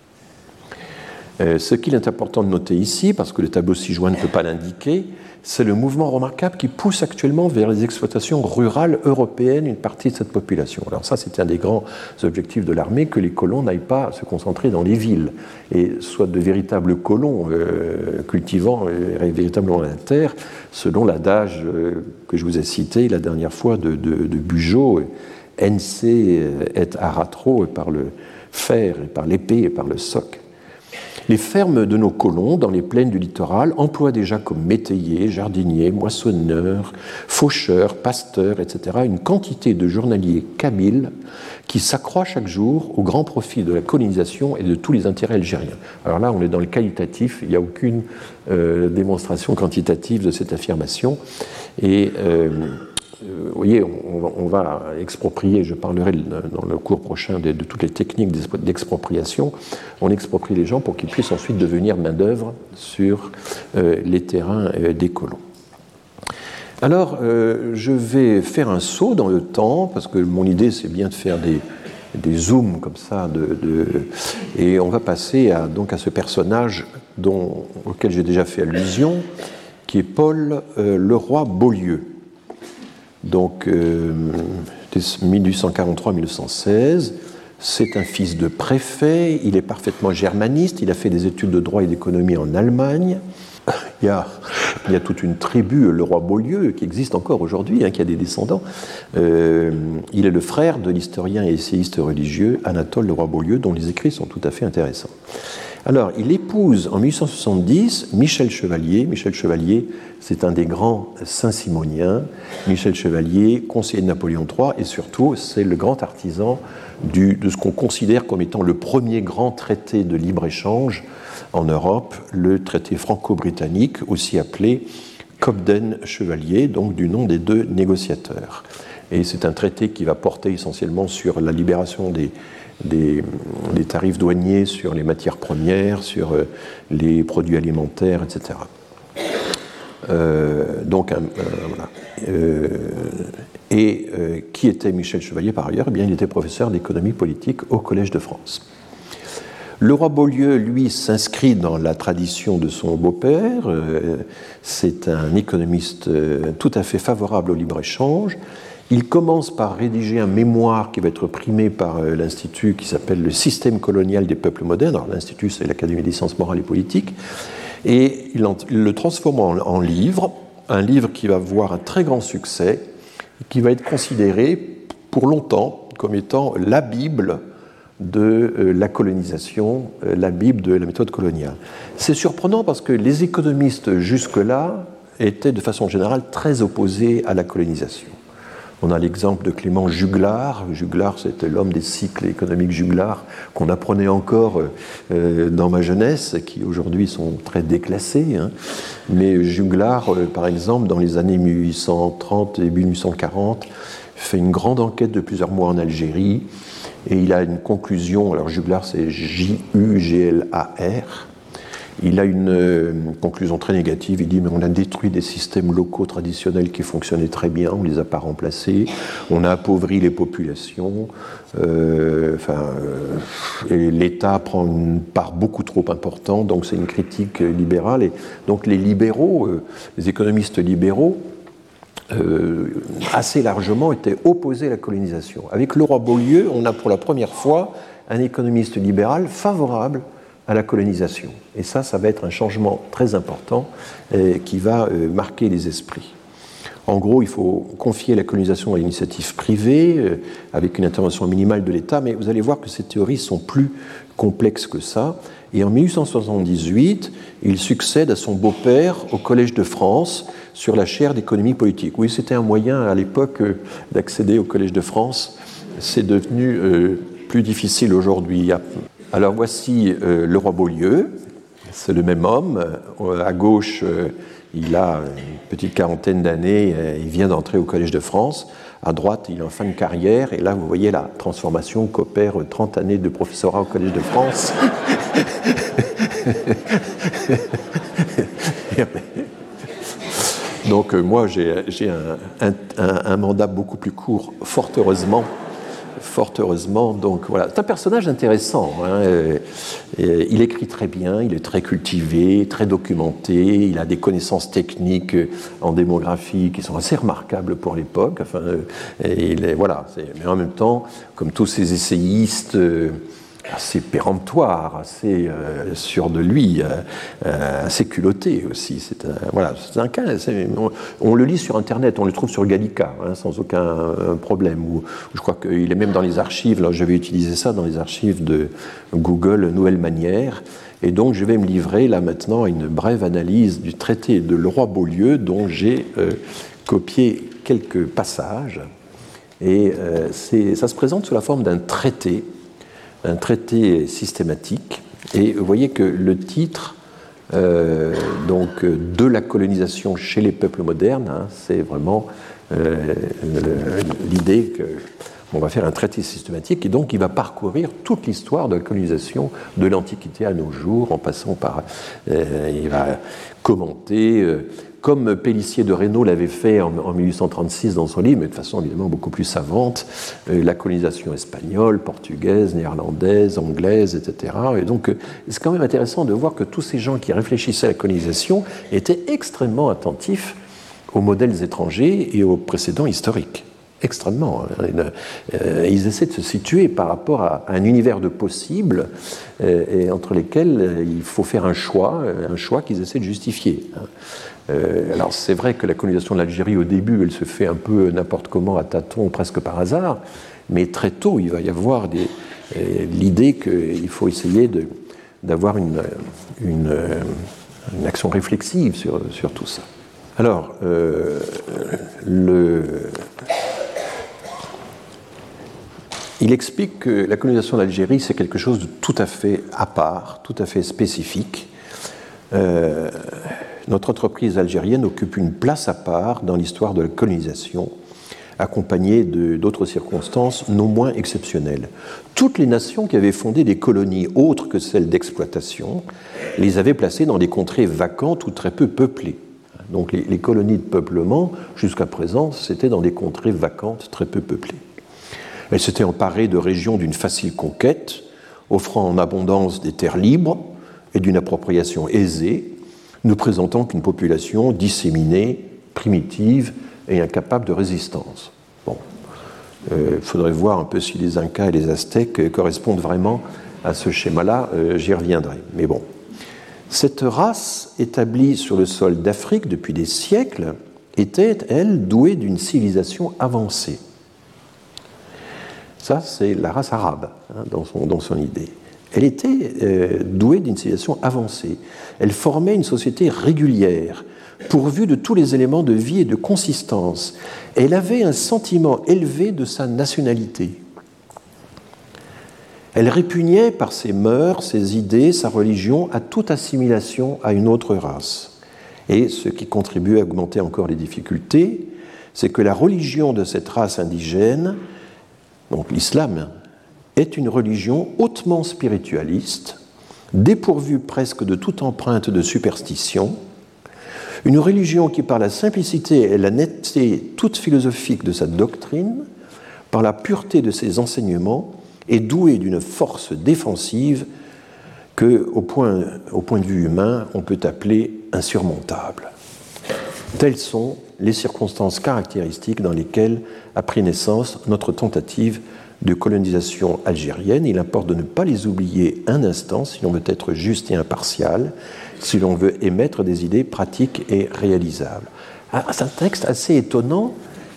Euh, ce qu'il est important de noter ici, parce que le tableau ci-joint ne peut pas l'indiquer, c'est le mouvement remarquable qui pousse actuellement vers les exploitations rurales européennes une partie de cette population. Alors ça, c'était un des grands objectifs de l'armée, que les colons n'aillent pas se concentrer dans les villes, et soient de véritables colons euh, cultivant euh, véritablement la terre, selon l'adage que je vous ai cité la dernière fois de, de, NC et aratro par le fer, et par l'épée et par le soc. Les fermes de nos colons dans les plaines du littoral emploient déjà comme métayers, jardiniers, moissonneurs, faucheurs, pasteurs, etc. une quantité de journaliers kabyles qui s'accroît chaque jour au grand profit de la colonisation et de tous les intérêts algériens. Alors là, on est dans le qualitatif, il n'y a aucune euh, démonstration quantitative de cette affirmation. Euh, vous voyez, on, va exproprier, je parlerai dans le cours prochain de, toutes les techniques d'expropriation, on exproprie les gens pour qu'ils puissent ensuite devenir main-d'œuvre sur euh, les terrains euh, des colons. Alors, je vais faire un saut dans le temps, parce que mon idée, c'est bien de faire des, zooms comme ça, et on va passer à, donc à ce personnage dont, auquel j'ai déjà fait allusion, qui est Paul Leroy-Beaulieu donc 1843-1916. Euh, c'est un fils de préfet, il est parfaitement germaniste, il a fait des études de droit et d'économie en Allemagne. Il y, a, il y a, toute une tribu, le roi Beaulieu, qui existe encore aujourd'hui, hein, qui a des descendants. Euh, il est le frère de l'historien et essayiste religieux Anatole le roi Beaulieu, dont les écrits sont tout à fait intéressants. Alors, il épouse en 1870 Michel Chevalier. Michel Chevalier, c'est un des grands saint-simoniens. Michel Chevalier, conseiller de Napoléon III, et surtout, c'est le grand artisan de ce qu'on considère comme étant le premier grand traité de libre-échange en Europe, le traité franco-britannique, aussi appelé Cobden-Chevalier, donc du nom des deux négociateurs. Et c'est un traité qui va porter essentiellement sur la libération des, des, tarifs douaniers sur les matières premières, sur euh, les produits alimentaires, etc. Euh, donc, euh, voilà. et qui était Michel Chevalier par ailleurs? Eh bien, Il était professeur d'économie politique au Collège de France. Le roi Beaulieu, lui, s'inscrit dans la tradition de son beau-père. C'est un économiste tout à fait favorable au libre-échange. Il commence par rédiger un mémoire qui va être primé par euh, l'Institut qui s'appelle Le système colonial des peuples modernes. L'Institut, c'est l'Académie des sciences morales et politiques. Et il, le transforme en, livre, un livre qui va avoir un très grand succès, qui va être considéré pour longtemps comme étant la Bible de euh, la colonisation, euh, la Bible de la méthode coloniale. C'est surprenant parce que les économistes jusque-là étaient de façon générale très opposés à la colonisation. On a l'exemple de Clément Juglar. Juglar, c'était l'homme des cycles économiques Juglar qu'on apprenait encore euh, dans ma jeunesse, qui aujourd'hui sont très déclassés. Hein. Mais Juglar, euh, par exemple, dans les années 1830 et 1840, fait une grande enquête de plusieurs mois en Algérie et il a une conclusion. Alors Juglar, c'est J-U-G-L-A-R il a une euh, conclusion très négative. Il dit mais on a détruit des systèmes locaux traditionnels qui fonctionnaient très bien, on ne les a pas remplacés, on a appauvri les populations. Euh, euh, l'État prend une part beaucoup trop importante, donc c'est une critique libérale. Et donc les libéraux, les économistes libéraux, assez largement étaient opposés à la colonisation. Avec roi Beaulieu, on a pour la première fois un économiste libéral favorable à la colonisation. Et ça, ça va être un changement très important euh, qui va euh, marquer les esprits. En gros, il faut confier la colonisation à l'initiative privée, euh, avec une intervention minimale de l'État, mais vous allez voir que ces théories sont plus complexes que ça. Et en 1878, il succède à son beau-père au Collège de France sur la chaire d'économie politique. Oui, c'était un moyen à l'époque d'accéder au Collège de France. C'est devenu plus difficile aujourd'hui. Alors voici le roi Beaulieu, c'est le même homme. Euh, à gauche, euh, il a une petite quarantaine d'années, il vient d'entrer au Collège de France. À droite, il est en fin de carrière, et là, vous voyez la transformation qu'opère 30 années de professorat au Collège de France. Donc moi, j'ai un, mandat beaucoup plus court, fort heureusement fort heureusement. Donc voilà, c'est un personnage intéressant. Hein, il écrit très bien, il est très cultivé, très documenté, il a des connaissances techniques en démographie qui sont assez remarquables pour l'époque. Enfin, et il est, voilà, mais en même temps, comme tous ces essayistes assez péremptoire, assez euh, sûr de lui, euh, euh, assez culotté aussi. C'est un cas. On, le lit sur Internet, on le trouve sur Gallica, hein, sans aucun problème. Ou, je crois qu'il est même dans les archives. Là, je vais utiliser ça dans les archives de Google Nouvelle Manière. Et donc, je vais me livrer là maintenant à une brève analyse du traité de Leroy-Beaulieu, dont j'ai copié quelques passages. Et ça se présente sous la forme d'un traité un traité systématique. Et vous voyez que le titre euh, donc, de la colonisation chez les peuples modernes, hein, c'est vraiment euh, l'idée qu'on va faire un traité systématique et donc il va parcourir toute l'histoire de la colonisation de l'Antiquité à nos jours, en passant par. Euh, il va commenter comme Pellissier de Reynaud l'avait fait en, 1836 dans son livre, mais de façon évidemment beaucoup plus savante, euh, la colonisation espagnole, portugaise, néerlandaise, anglaise, etc. Et donc euh, c'est quand même intéressant de voir que tous ces gens qui réfléchissaient à la colonisation étaient extrêmement attentifs aux modèles étrangers et aux précédents historiques extrêmement. Hein. Euh, ils essaient de se situer par rapport à un univers de possibles et entre lesquels il faut faire un choix, un choix qu'ils essaient de justifier. Euh, alors c'est vrai que la colonisation de l'Algérie au début, elle se fait un peu n'importe comment à tâtons, presque par hasard, mais très tôt il va y avoir euh, l'idée qu'il faut essayer d'avoir une, une, action réflexive sur, tout ça. Alors, euh, le, il explique que la colonisation d'Algérie, c'est quelque chose de tout à fait à part, tout à fait spécifique notre entreprise algérienne occupe une place à part dans l'histoire de la colonisation, accompagné d'autres circonstances non moins exceptionnelles. Toutes les nations qui avaient fondé des colonies autres que celles d'exploitation les avaient placées dans des contrées vacantes ou très peu peuplées. Donc les, les colonies de peuplement, jusqu'à présent, c'était dans des contrées vacantes très peu peuplées. Elles s'étaient emparées de régions d'une facile conquête, offrant en abondance des terres libres et d'une appropriation aisée, ne présentant qu'une population disséminée, primitive et incapable de résistance. Bon, il euh, faudrait voir un peu si les Incas et les Aztèques correspondent vraiment à ce schéma-là, euh, j'y reviendrai. Mais bon, cette race établie sur le sol d'Afrique depuis des siècles était, elle, douée d'une civilisation avancée. Ça, c'est la race arabe hein, dans, son, dans, son, idée. Elle était euh, douée d'une civilisation avancée. Elle formait une société régulière, pourvue de tous les éléments de vie et de consistance. Elle avait un sentiment élevé de sa nationalité. Elle répugnait par ses mœurs, ses idées, sa religion à toute assimilation à une autre race. Et ce qui contribue à augmenter encore les difficultés, c'est que la religion de cette race indigène, donc l'islam, est une religion hautement spiritualiste, dépourvue presque de toute empreinte de superstition, une religion qui, par la simplicité et la netteté toute philosophique de sa doctrine, par la pureté de ses enseignements, est douée d'une force défensive que, au point, au point de vue humain, on peut appeler insurmontable. Telles sont les circonstances caractéristiques dans lesquelles a pris naissance notre tentative de colonisation algérienne. Il importe de ne pas les oublier un instant si l'on veut être juste et impartial, si l'on veut émettre des idées pratiques et réalisables. Ah, c'est un texte assez étonnant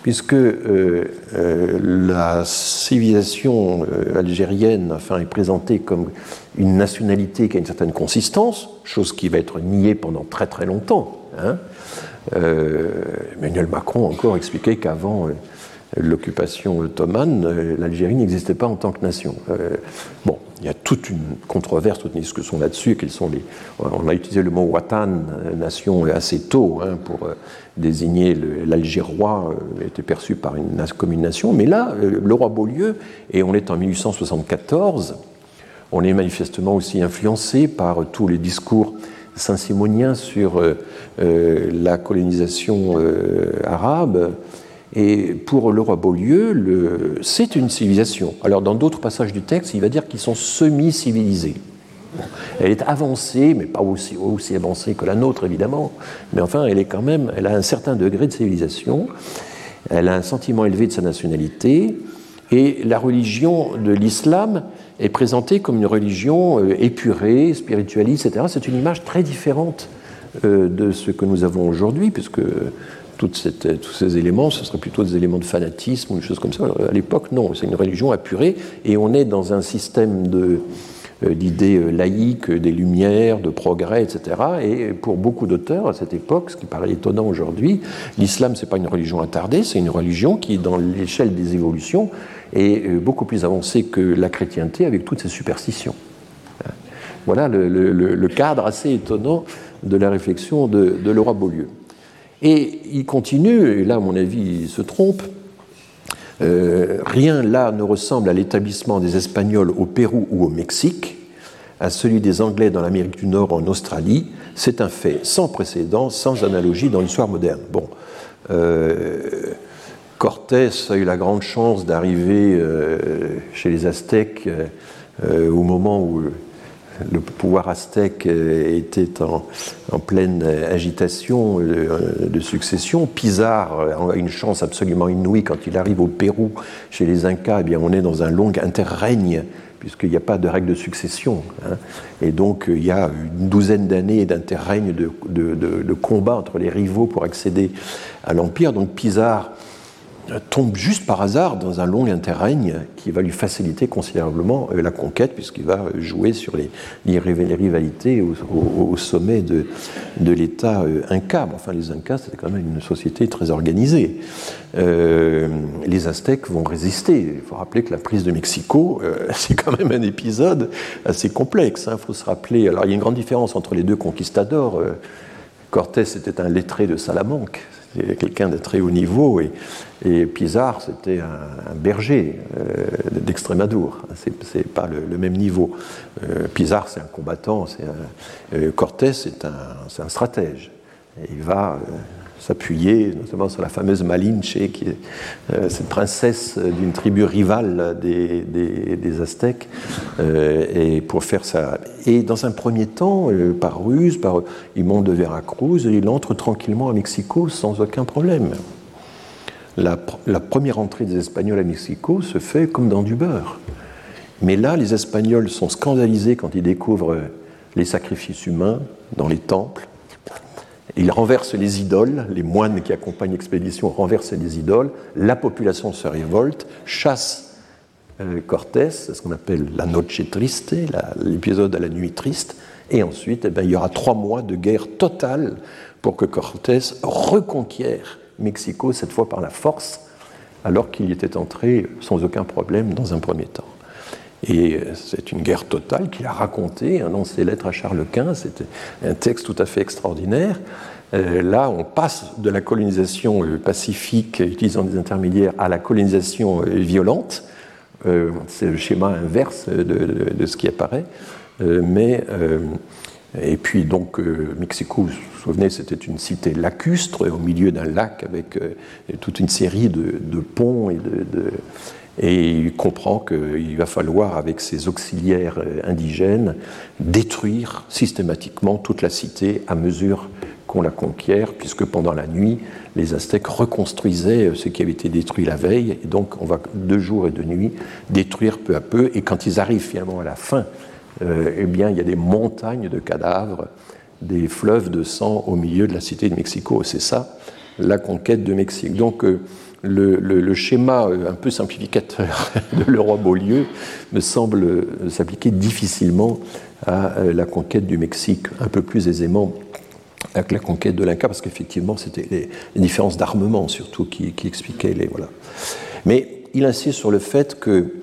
puisque euh, euh, la civilisation euh, algérienne enfin, est présentée comme une nationalité qui a une certaine consistance, chose qui va être niée pendant très très longtemps. Hein. Emmanuel Macron encore expliqué qu'avant l'occupation ottomane, euh, l'Algérie n'existait pas en tant que nation. Euh, bon, il y a toute une controverse, toute une discussion là-dessus. Quels sont les On a utilisé le mot Watan, euh, nation, assez tôt hein, pour désigner l'Algérois, était perçu par une, comme une nation. Mais là, le roi Beaulieu, et on est en 1874, on est manifestement aussi influencé par tous les discours saint-simoniens sur la colonisation arabe. Et pour le roi Beaulieu, c'est une civilisation. Alors dans d'autres passages du texte, il va dire qu'ils sont semi-civilisés. Elle est avancée, mais pas aussi, avancée que la nôtre, évidemment. Mais enfin, elle est quand même, elle a un certain degré de civilisation. Elle a un sentiment élevé de sa nationalité. Et la religion de l'islam est présentée comme une religion euh, épurée, spiritualiste, etc. C'est une image très différente euh, de ce que nous avons aujourd'hui, puisque cette, tous ces éléments, ce seraient plutôt des éléments de fanatisme ou des choses comme ça. À l'époque, non, c'est une religion apurée et on est dans un système de, euh, d'idées euh, laïques, des lumières, de progrès, etc. Et pour beaucoup d'auteurs à cette époque, ce qui paraît étonnant aujourd'hui, l'islam, c'est pas une religion attardée, c'est une religion qui, dans l'échelle des évolutions, est euh, beaucoup plus avancée que la chrétienté avec toutes ses superstitions. Voilà le, cadre assez étonnant de la réflexion de, de Laura Beaulieu. Et il continue, et là, à mon avis, il se trompe. Euh, rien là ne ressemble à l'établissement des Espagnols au Pérou ou au Mexique, à celui des Anglais dans l'Amérique du Nord, en Australie. C'est un fait sans précédent, sans analogie dans l'histoire moderne. Bon, euh, Cortés a eu la grande chance d'arriver euh, chez les Aztèques au moment où le pouvoir aztèque euh, était en, pleine agitation euh, de succession. Pizarre a une chance absolument inouïe quand il arrive au Pérou chez les Incas. Eh bien, on est dans un long interrègne puisqu'il n'y a pas de règle de succession. Hein. Et donc, il y a une douzaine d'années d'interrègne de, de, de, combat entre les rivaux pour accéder à l'Empire. Donc, Pizarre tombe juste par hasard dans un long interrègne qui va lui faciliter considérablement euh, la conquête, puisqu'il va jouer sur les, rivalités au, sommet de, l'État euh, inca. Enfin, les Incas, c'était quand même une société très organisée. Euh, les Aztèques vont résister. Il faut rappeler que la prise de Mexico, c'est quand même un épisode assez complexe. Il hein. faut se rappeler. Alors, il y a une grande différence entre les deux conquistadors. Cortés était un lettré de Salamanque, c'était quelqu'un de très haut niveau, et, et Pizarre, c'était un, berger euh, d'Extrémadour. C'est, pas le, même niveau. Euh, Pizarre, c'est un combattant, un, Cortés, c'est un, un stratège. Il va s'appuyer notamment sur la fameuse Malinche, euh, cette princesse d'une tribu rivale des, des, Aztèques, euh, et pour faire ça. Et dans un premier temps, euh, par ruse, par, il monte de Veracruz, et il entre tranquillement à Mexico sans aucun problème. La, la première entrée des Espagnols à Mexico se fait comme dans du beurre. Mais là, les Espagnols sont scandalisés quand ils découvrent les sacrifices humains dans les temples, il renverse les idoles, les moines qui accompagnent l'expédition renversent les idoles, la population se révolte, chasse euh, Cortés, c'est ce qu'on appelle la noche triste, l'épisode à la nuit triste, et ensuite eh bien, il y aura trois mois de guerre totale pour que Cortés reconquiert Mexico, cette fois par la force, alors qu'il y était entré sans aucun problème dans un premier temps. Et euh, c'est une guerre totale qu'il a racontée dans ses lettres à Charles Quint. C'était un texte tout à fait extraordinaire. Euh, là, on passe de la colonisation euh, pacifique utilisant des intermédiaires à la colonisation violente. c'est le schéma inverse de, ce qui apparaît. mais, et puis, donc, Mexico, vous vous souvenez, c'était une cité lacustre au milieu d'un lac avec toute une série de, de ponts et de et il comprend qu'il va falloir, avec ses auxiliaires indigènes, détruire systématiquement toute la cité à mesure qu'on la conquiert, puisque pendant la nuit, les Aztèques reconstruisaient ce qui avait été détruit la veille, et donc on va deux jours et deux nuits détruire peu à peu, et quand ils arrivent finalement à la fin, euh, eh bien, il y a des montagnes de cadavres, des fleuves de sang au milieu de la cité de Mexico. C'est ça, la conquête de Mexique. Donc, euh, le, schéma euh, un peu simplificateur de le roi Beaulieu me semble euh, s'appliquer difficilement à euh, la conquête du Mexique, un peu plus aisément avec la conquête de l'Inca, parce qu'effectivement, c'était les, différences d'armement surtout qui, expliquaient les. Voilà. Mais il insiste sur le fait que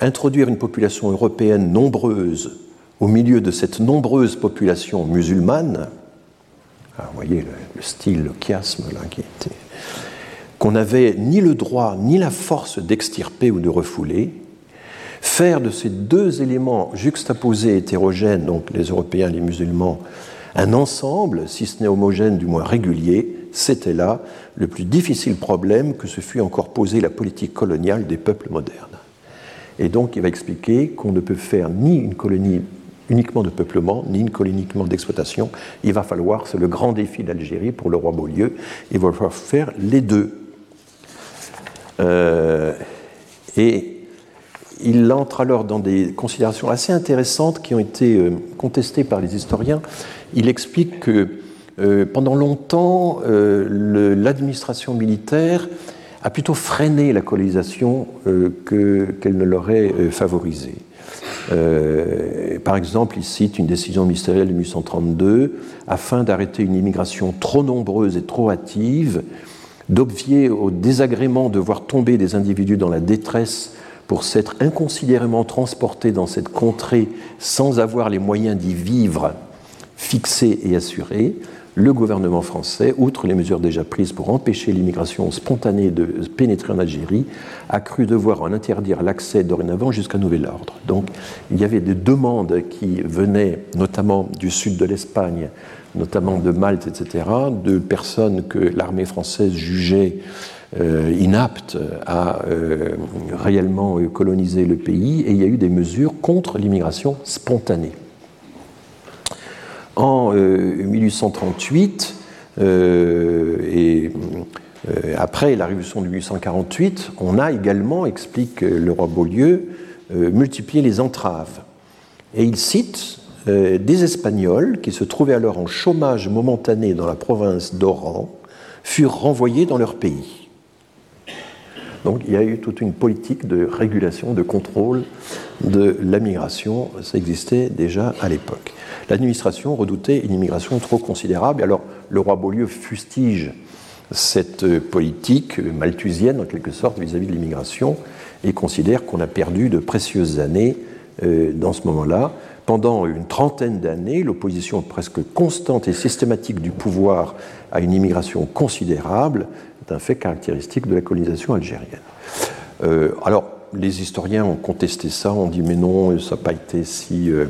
introduire une population européenne nombreuse au milieu de cette nombreuse population musulmane, ah, vous voyez le, style, le chiasme là, qui était qu'on n'avait ni le droit ni la force d'extirper ou de refouler, faire de ces deux éléments juxtaposés hétérogènes, donc les Européens et les musulmans, un ensemble, si ce n'est homogène, du moins régulier, c'était là le plus difficile problème que se fût encore posé la politique coloniale des peuples modernes. Et donc il va expliquer qu'on ne peut faire ni une colonie uniquement de peuplement, ni une colonie uniquement d'exploitation. Il va falloir, c'est le grand défi d'Algérie pour le roi Beaulieu, il va falloir faire les deux. Euh, et il entre alors dans des considérations assez intéressantes qui ont été euh, contestées par les historiens. Il explique que euh, pendant longtemps, l'administration militaire a plutôt freiné la colonisation qu'elle ne l'aurait favorisée. Par exemple, il cite une décision ministérielle de 1832 afin d'arrêter une immigration trop nombreuse et trop hâtive d'obvier au désagrément de voir tomber des individus dans la détresse pour s'être inconsidérément transportés dans cette contrée sans avoir les moyens d'y vivre fixés et assurés, le gouvernement français, outre les mesures déjà prises pour empêcher l'immigration spontanée de pénétrer en Algérie, a cru devoir en interdire l'accès dorénavant jusqu'à nouvel ordre. Donc il y avait des demandes qui venaient notamment du sud de l'Espagne notamment de Malte, etc., de personnes que l'armée française jugeait euh, inaptes à euh, réellement coloniser le pays, et il y a eu des mesures contre l'immigration spontanée. En 1838, euh, et après la révolution de 1848, on a également, explique le roi Beaulieu, multiplié les entraves. Et il cite euh, des Espagnols, qui se trouvaient alors en chômage momentané dans la province d'Oran, furent renvoyés dans leur pays. Donc il y a eu toute une politique de régulation, de contrôle de la migration, ça existait déjà à l'époque. L'administration redoutait une immigration trop considérable, alors le roi Beaulieu fustige cette politique malthusienne en quelque sorte vis-à-vis de l'immigration et considère qu'on a perdu de précieuses années euh, dans ce moment-là pendant une trentaine d'années, l'opposition presque constante et systématique du pouvoir à une immigration considérable est un fait caractéristique de la colonisation algérienne. Euh, alors, les historiens ont contesté ça, ont dit mais non, ça n'a pas été si... Euh,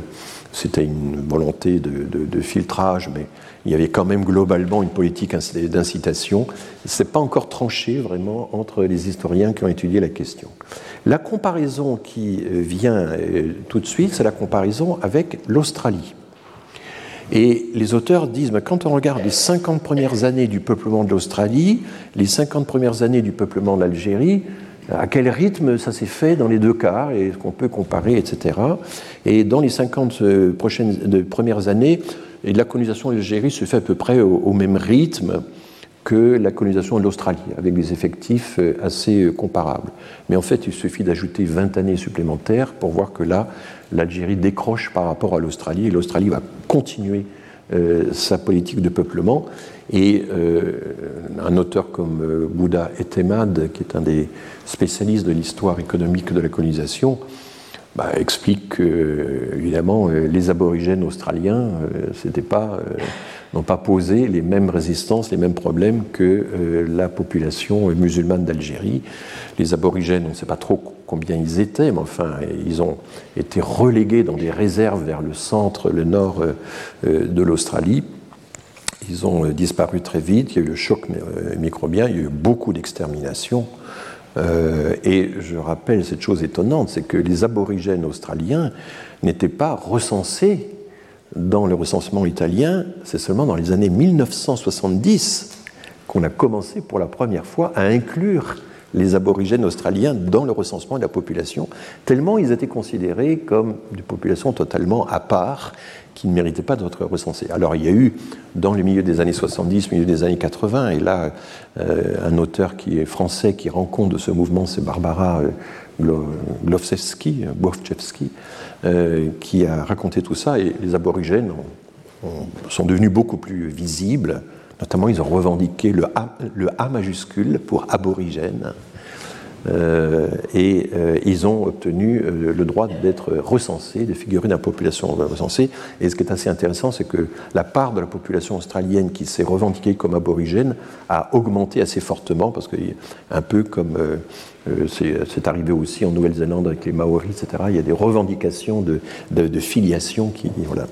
c'était une volonté de, filtrage, mais il y avait quand même globalement une politique d'incitation. Ce n'est pas encore tranché vraiment entre les historiens qui ont étudié la question. La comparaison qui euh, vient euh, tout de suite, c'est la comparaison avec l'Australie. Et les auteurs disent, mais quand on regarde les 50 premières années du peuplement de l'Australie, les 50 premières années du peuplement de l'Algérie, à quel rythme ça s'est fait dans les deux cas, et qu'on peut comparer, etc. Et dans les 50 euh, prochaines, premières années, la colonisation de l'Algérie se fait à peu près au, même rythme que la colonisation de l'Australie, avec des effectifs euh, assez euh, comparables. Mais en fait, il suffit d'ajouter 20 années supplémentaires pour voir que là, l'Algérie décroche par rapport à l'Australie, et l'Australie va continuer sa politique de peuplement. Et un auteur comme Bouddha Etemad, qui est un des spécialistes de l'histoire économique de la colonisation, bah, explique que, évidemment, euh, les aborigènes australiens euh, pas, euh, n'ont pas posé les mêmes résistances, les mêmes problèmes que la population musulmane d'Algérie. Les aborigènes, on ne sait pas trop combien ils étaient, mais enfin, ils ont été relégués dans des réserves vers le centre, le nord de l'Australie. Ils ont disparu très vite, il y a eu le choc microbien, il y a eu beaucoup d'exterminations. Euh, et je rappelle cette chose étonnante, c'est que les aborigènes australiens n'étaient pas recensés dans le recensement italien, c'est seulement dans les années 1970 qu'on a commencé pour la première fois à inclure les aborigènes australiens dans le recensement de la population, tellement ils étaient considérés comme des populations totalement à part qui ne méritaient pas d'être recensés. Alors il y a eu, dans le milieu des années 70, milieu des années 80, et là, euh, un auteur qui est français qui rend compte de ce mouvement, c'est Barbara euh, Glowczewski, euh, qui a raconté tout ça, et les aborigènes sont devenus beaucoup plus visibles, notamment ils ont revendiqué le A, le A majuscule pour aborigène, et euh, ils ont obtenu euh, le droit d'être recensés, de figurer dans la population recensée. Et ce qui est assez intéressant, c'est que la part de la population australienne qui s'est revendiquée comme aborigène a augmenté assez fortement, parce que un peu comme c'est arrivé aussi en Nouvelle-Zélande avec les Maoris, etc. Il y a des revendications de, filiation qui voilà.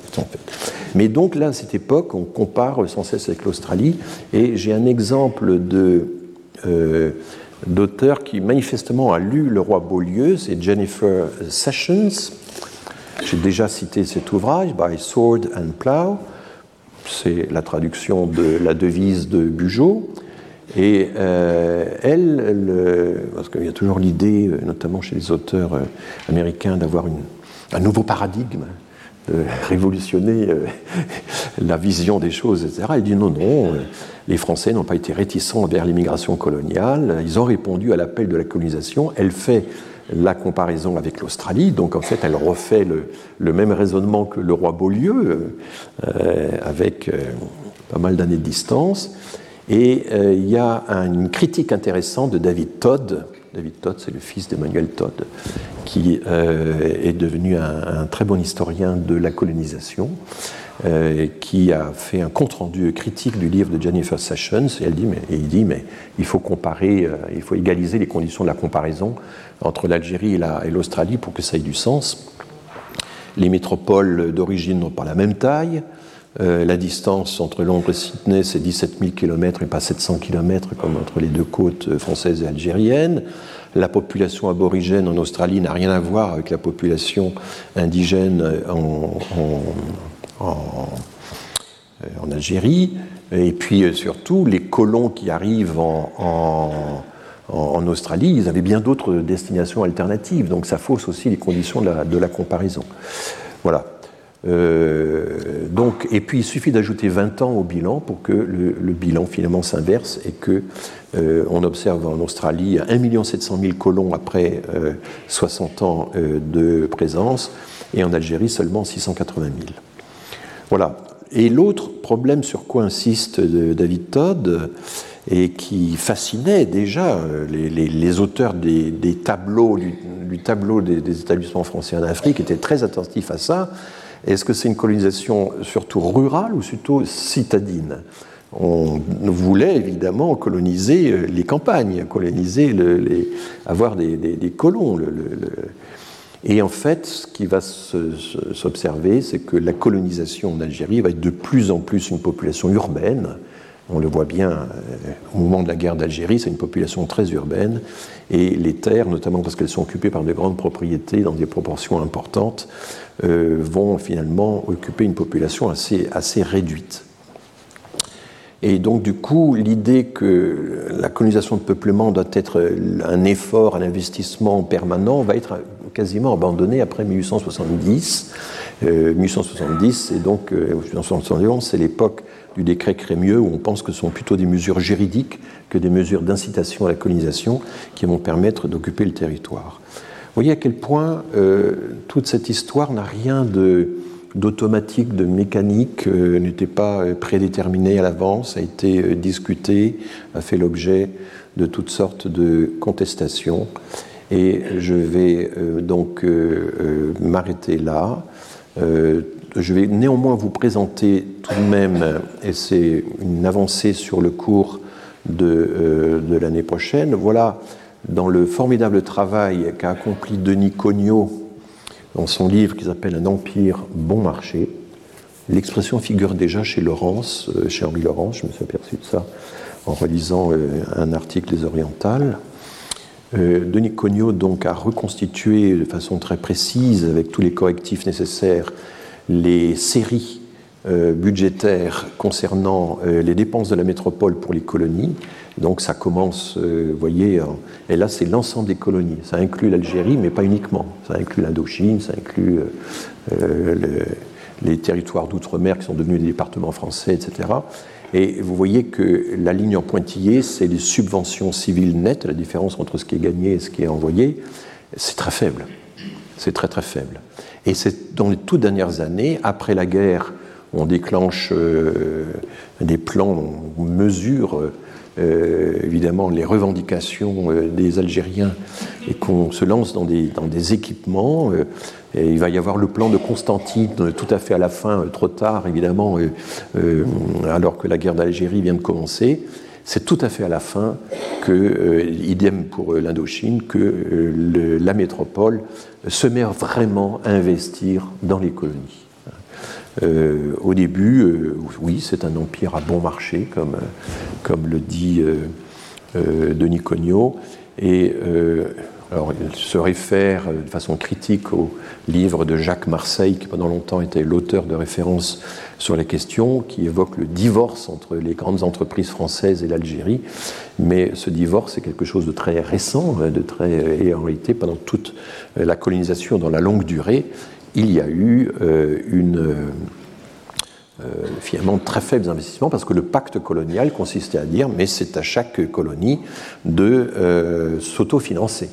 Mais donc là, à cette époque, on compare sans cesse avec l'Australie, et j'ai un exemple de d'auteur qui manifestement a lu Le Roi Beaulieu, c'est Jennifer Sessions. J'ai déjà cité cet ouvrage, By Sword and Plough. C'est la traduction de la devise de Bugeaud. Et euh, elle, parce qu'il y a toujours l'idée, notamment chez les auteurs euh, américains, d'avoir un nouveau paradigme, de révolutionner euh, la vision des choses, etc. Elle dit non, non, les Français n'ont pas été réticents vers l'immigration coloniale, ils ont répondu à l'appel de la colonisation. Elle fait la comparaison avec l'Australie, donc en fait elle refait le, même raisonnement que le roi Beaulieu, euh, avec euh, pas mal d'années de distance. Et euh, il y a une critique intéressante de David Todd. David Todd, c'est le fils d'Emmanuel Todd, qui est devenu un, très bon historien de la colonisation. Euh, qui a fait un compte-rendu critique du livre de Jennifer Sessions, et, elle dit, mais, il dit euh, il faut égaliser les conditions de la comparaison entre l'Algérie et l'Australie pour que ça ait du sens. Les métropoles d'origine n'ont pas la même taille. Euh, la distance entre Londres et Sydney, c'est 17 000 km et pas 700 km comme entre les deux côtes françaises et algériennes. La population aborigène en Australie n'a rien à voir avec la population indigène en, euh, en, Algérie, et puis euh, surtout les colons qui arrivent en, Australie, ils avaient bien d'autres destinations alternatives, donc ça fausse aussi les conditions de la, comparaison. Voilà. Euh, donc, et puis il suffit d'ajouter 20 ans au bilan pour que le, bilan finalement s'inverse et que on observe en Australie 1 700 000 colons après 60 ans de présence et en Algérie seulement 680 000. Voilà. Et l'autre problème sur quoi insiste David Todd, et qui fascinait déjà euh, les, auteurs des, tableaux, du, tableau des, établissements français en Afrique, étaient très attentifs à ça, Est-ce que c'est une colonisation surtout rurale ou surtout citadine? On voulait évidemment coloniser euh, les campagnes, coloniser avoir des, colons. et en fait, ce qui va s'observer, c'est que la colonisation en Algérie va être de plus en plus une population urbaine. On le voit bien euh, au moment de la guerre d'Algérie, c'est une population très urbaine. Et les terres, notamment parce qu'elles sont occupées par de grandes propriétés dans des proportions importantes, euh, vont finalement occuper une population assez, réduite. Et donc, du coup, l'idée que la colonisation de peuplement doit être un effort, un investissement permanent, va être quasiment abandonnée après 1870. 1870, et donc euh, 1871, c'est l'époque du décret Crémieux, où on pense que ce sont plutôt des mesures juridiques que des mesures d'incitation à la colonisation qui vont permettre d'occuper le territoire. Vous voyez à quel point euh, toute cette histoire n'a rien d'automatique, de mécanique euh, n'était pas euh, prédéterminé à l'avance, a été euh, discuté, a fait l'objet de toutes sortes de contestations. Et je vais donc m'arrêter là. Je vais néanmoins vous présenter tout de même, et c'est une avancée sur le cours de, de l'année prochaine, voilà dans le formidable travail qu'a accompli Denis Cognot dans son livre qui s'appelle Un empire bon marché. L'expression figure déjà chez Laurence, euh, chez Henri Laurence, je me suis aperçu de ça en relisant euh, un article des Orientales. Euh, Denis Cognot donc a reconstitué de façon très précise, avec tous les correctifs nécessaires, les séries budgétaires concernant les dépenses de la métropole pour les colonies. Donc ça commence, vous voyez, et là c'est l'ensemble des colonies. Ça inclut l'Algérie, mais pas uniquement. Ça inclut l'Indochine, ça inclut euh, les territoires d'outre-mer qui sont devenus des départements français, etc. Et vous voyez que la ligne en pointillé, c'est les subventions civiles nettes, la différence entre ce qui est gagné et ce qui est envoyé, c'est très faible. C'est très très faible. Et c'est dans les toutes dernières années, après la guerre, on déclenche euh, des plans, on mesure euh, évidemment les revendications euh, des Algériens et qu'on se lance dans des, équipements. Il va y avoir le plan de Constantine tout à fait à la fin, trop tard évidemment, alors que la guerre d'Algérie vient de commencer. C'est tout à fait à la fin que, idem pour l'Indochine, que la métropole se met vraiment à investir dans les colonies. Euh, au début, euh, oui, c'est un empire à bon marché, comme, comme le dit euh, Denis Cognot. Et alors, il se réfère de façon critique au livre de Jacques Marseille, qui pendant longtemps était l'auteur de référence sur la question, qui évoque le divorce entre les grandes entreprises françaises et l'Algérie. Mais ce divorce est quelque chose de très récent, de très, et en réalité, pendant toute la colonisation dans la longue durée, il y a eu euh, une, euh, euh, finalement très faibles investissements parce que le pacte colonial consistait à dire mais c'est à chaque colonie de s'autofinancer.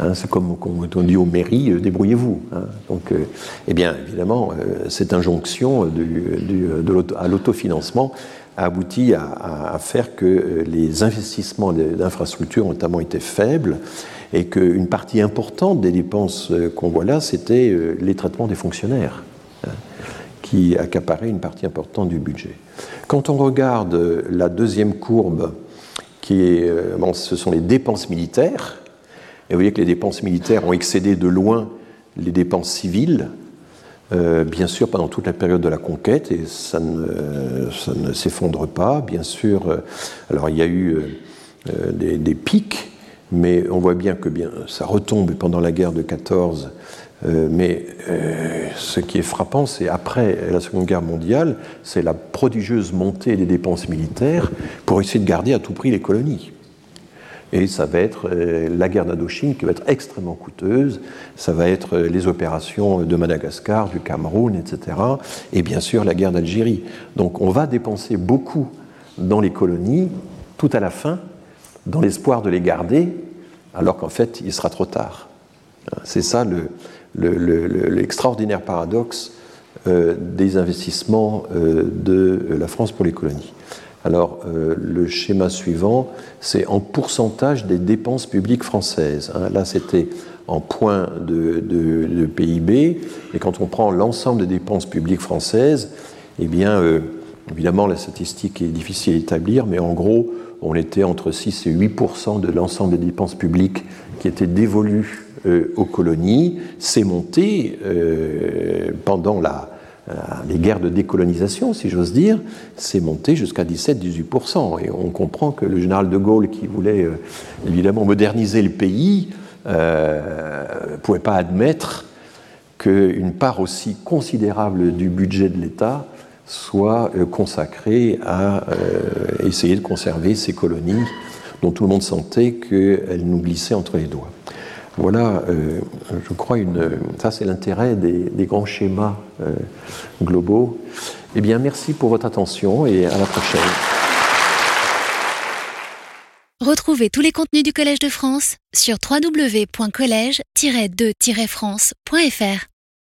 Hein, c'est comme on dit aux mairies, débrouillez-vous. Hein. Donc, eh bien, évidemment, cette injonction à l'autofinancement a abouti à, faire que les investissements d'infrastructures notamment été faibles et qu'une partie importante des dépenses euh, qu'on voit là, c'était euh, les traitements des fonctionnaires, hein, qui accaparaient une partie importante du budget. Quand on regarde euh, la deuxième courbe, qui est, ce sont les dépenses militaires, et vous voyez que les dépenses militaires ont excédé de loin les dépenses civiles, bien sûr pendant toute la période de la conquête, et ça ne, s'effondre pas, bien sûr. alors il y a eu des, pics, mais on voit bien que ça retombe pendant la guerre de 14. Euh, mais euh, ce qui est frappant, c'est après la Seconde Guerre mondiale, c'est la prodigieuse montée des dépenses militaires pour essayer de garder à tout prix les colonies. Et ça va être euh, la guerre d'Indochine qui va être extrêmement coûteuse, ça va être les opérations de Madagascar, du Cameroun, etc. Et bien sûr la guerre d'Algérie. Donc on va dépenser beaucoup dans les colonies, tout à la fin, dans l'espoir de les garder, alors qu'en fait, il sera trop tard. C'est ça l'extraordinaire paradoxe euh, des investissements euh, de la France pour les colonies. Alors, euh, le schéma suivant, c'est en pourcentage des dépenses publiques françaises. Hein. Là, c'était en points de, PIB. Et quand on prend l'ensemble des dépenses publiques françaises, eh bien, euh, évidemment, la statistique est difficile à établir, mais en gros, on était entre 6 et 8% de l'ensemble des dépenses publiques qui étaient dévolues euh, aux colonies. C'est monté pendant la, les guerres de décolonisation, si j'ose dire, c'est monté jusqu'à 17-18%. Et on comprend que le général de Gaulle, qui voulait évidemment moderniser le pays, ne euh, pouvait pas admettre qu'une part aussi considérable du budget de l'État soit euh, consacrée à euh, essayer de conserver ces colonies dont tout le monde sentait qu'elles nous glissaient entre les doigts. Voilà, je crois, une, ça c'est l'intérêt des, des, grands schémas globaux. Eh bien, merci pour votre attention et à la prochaine. Retrouvez tous les contenus du Collège de France sur www.colège-2-france.fr.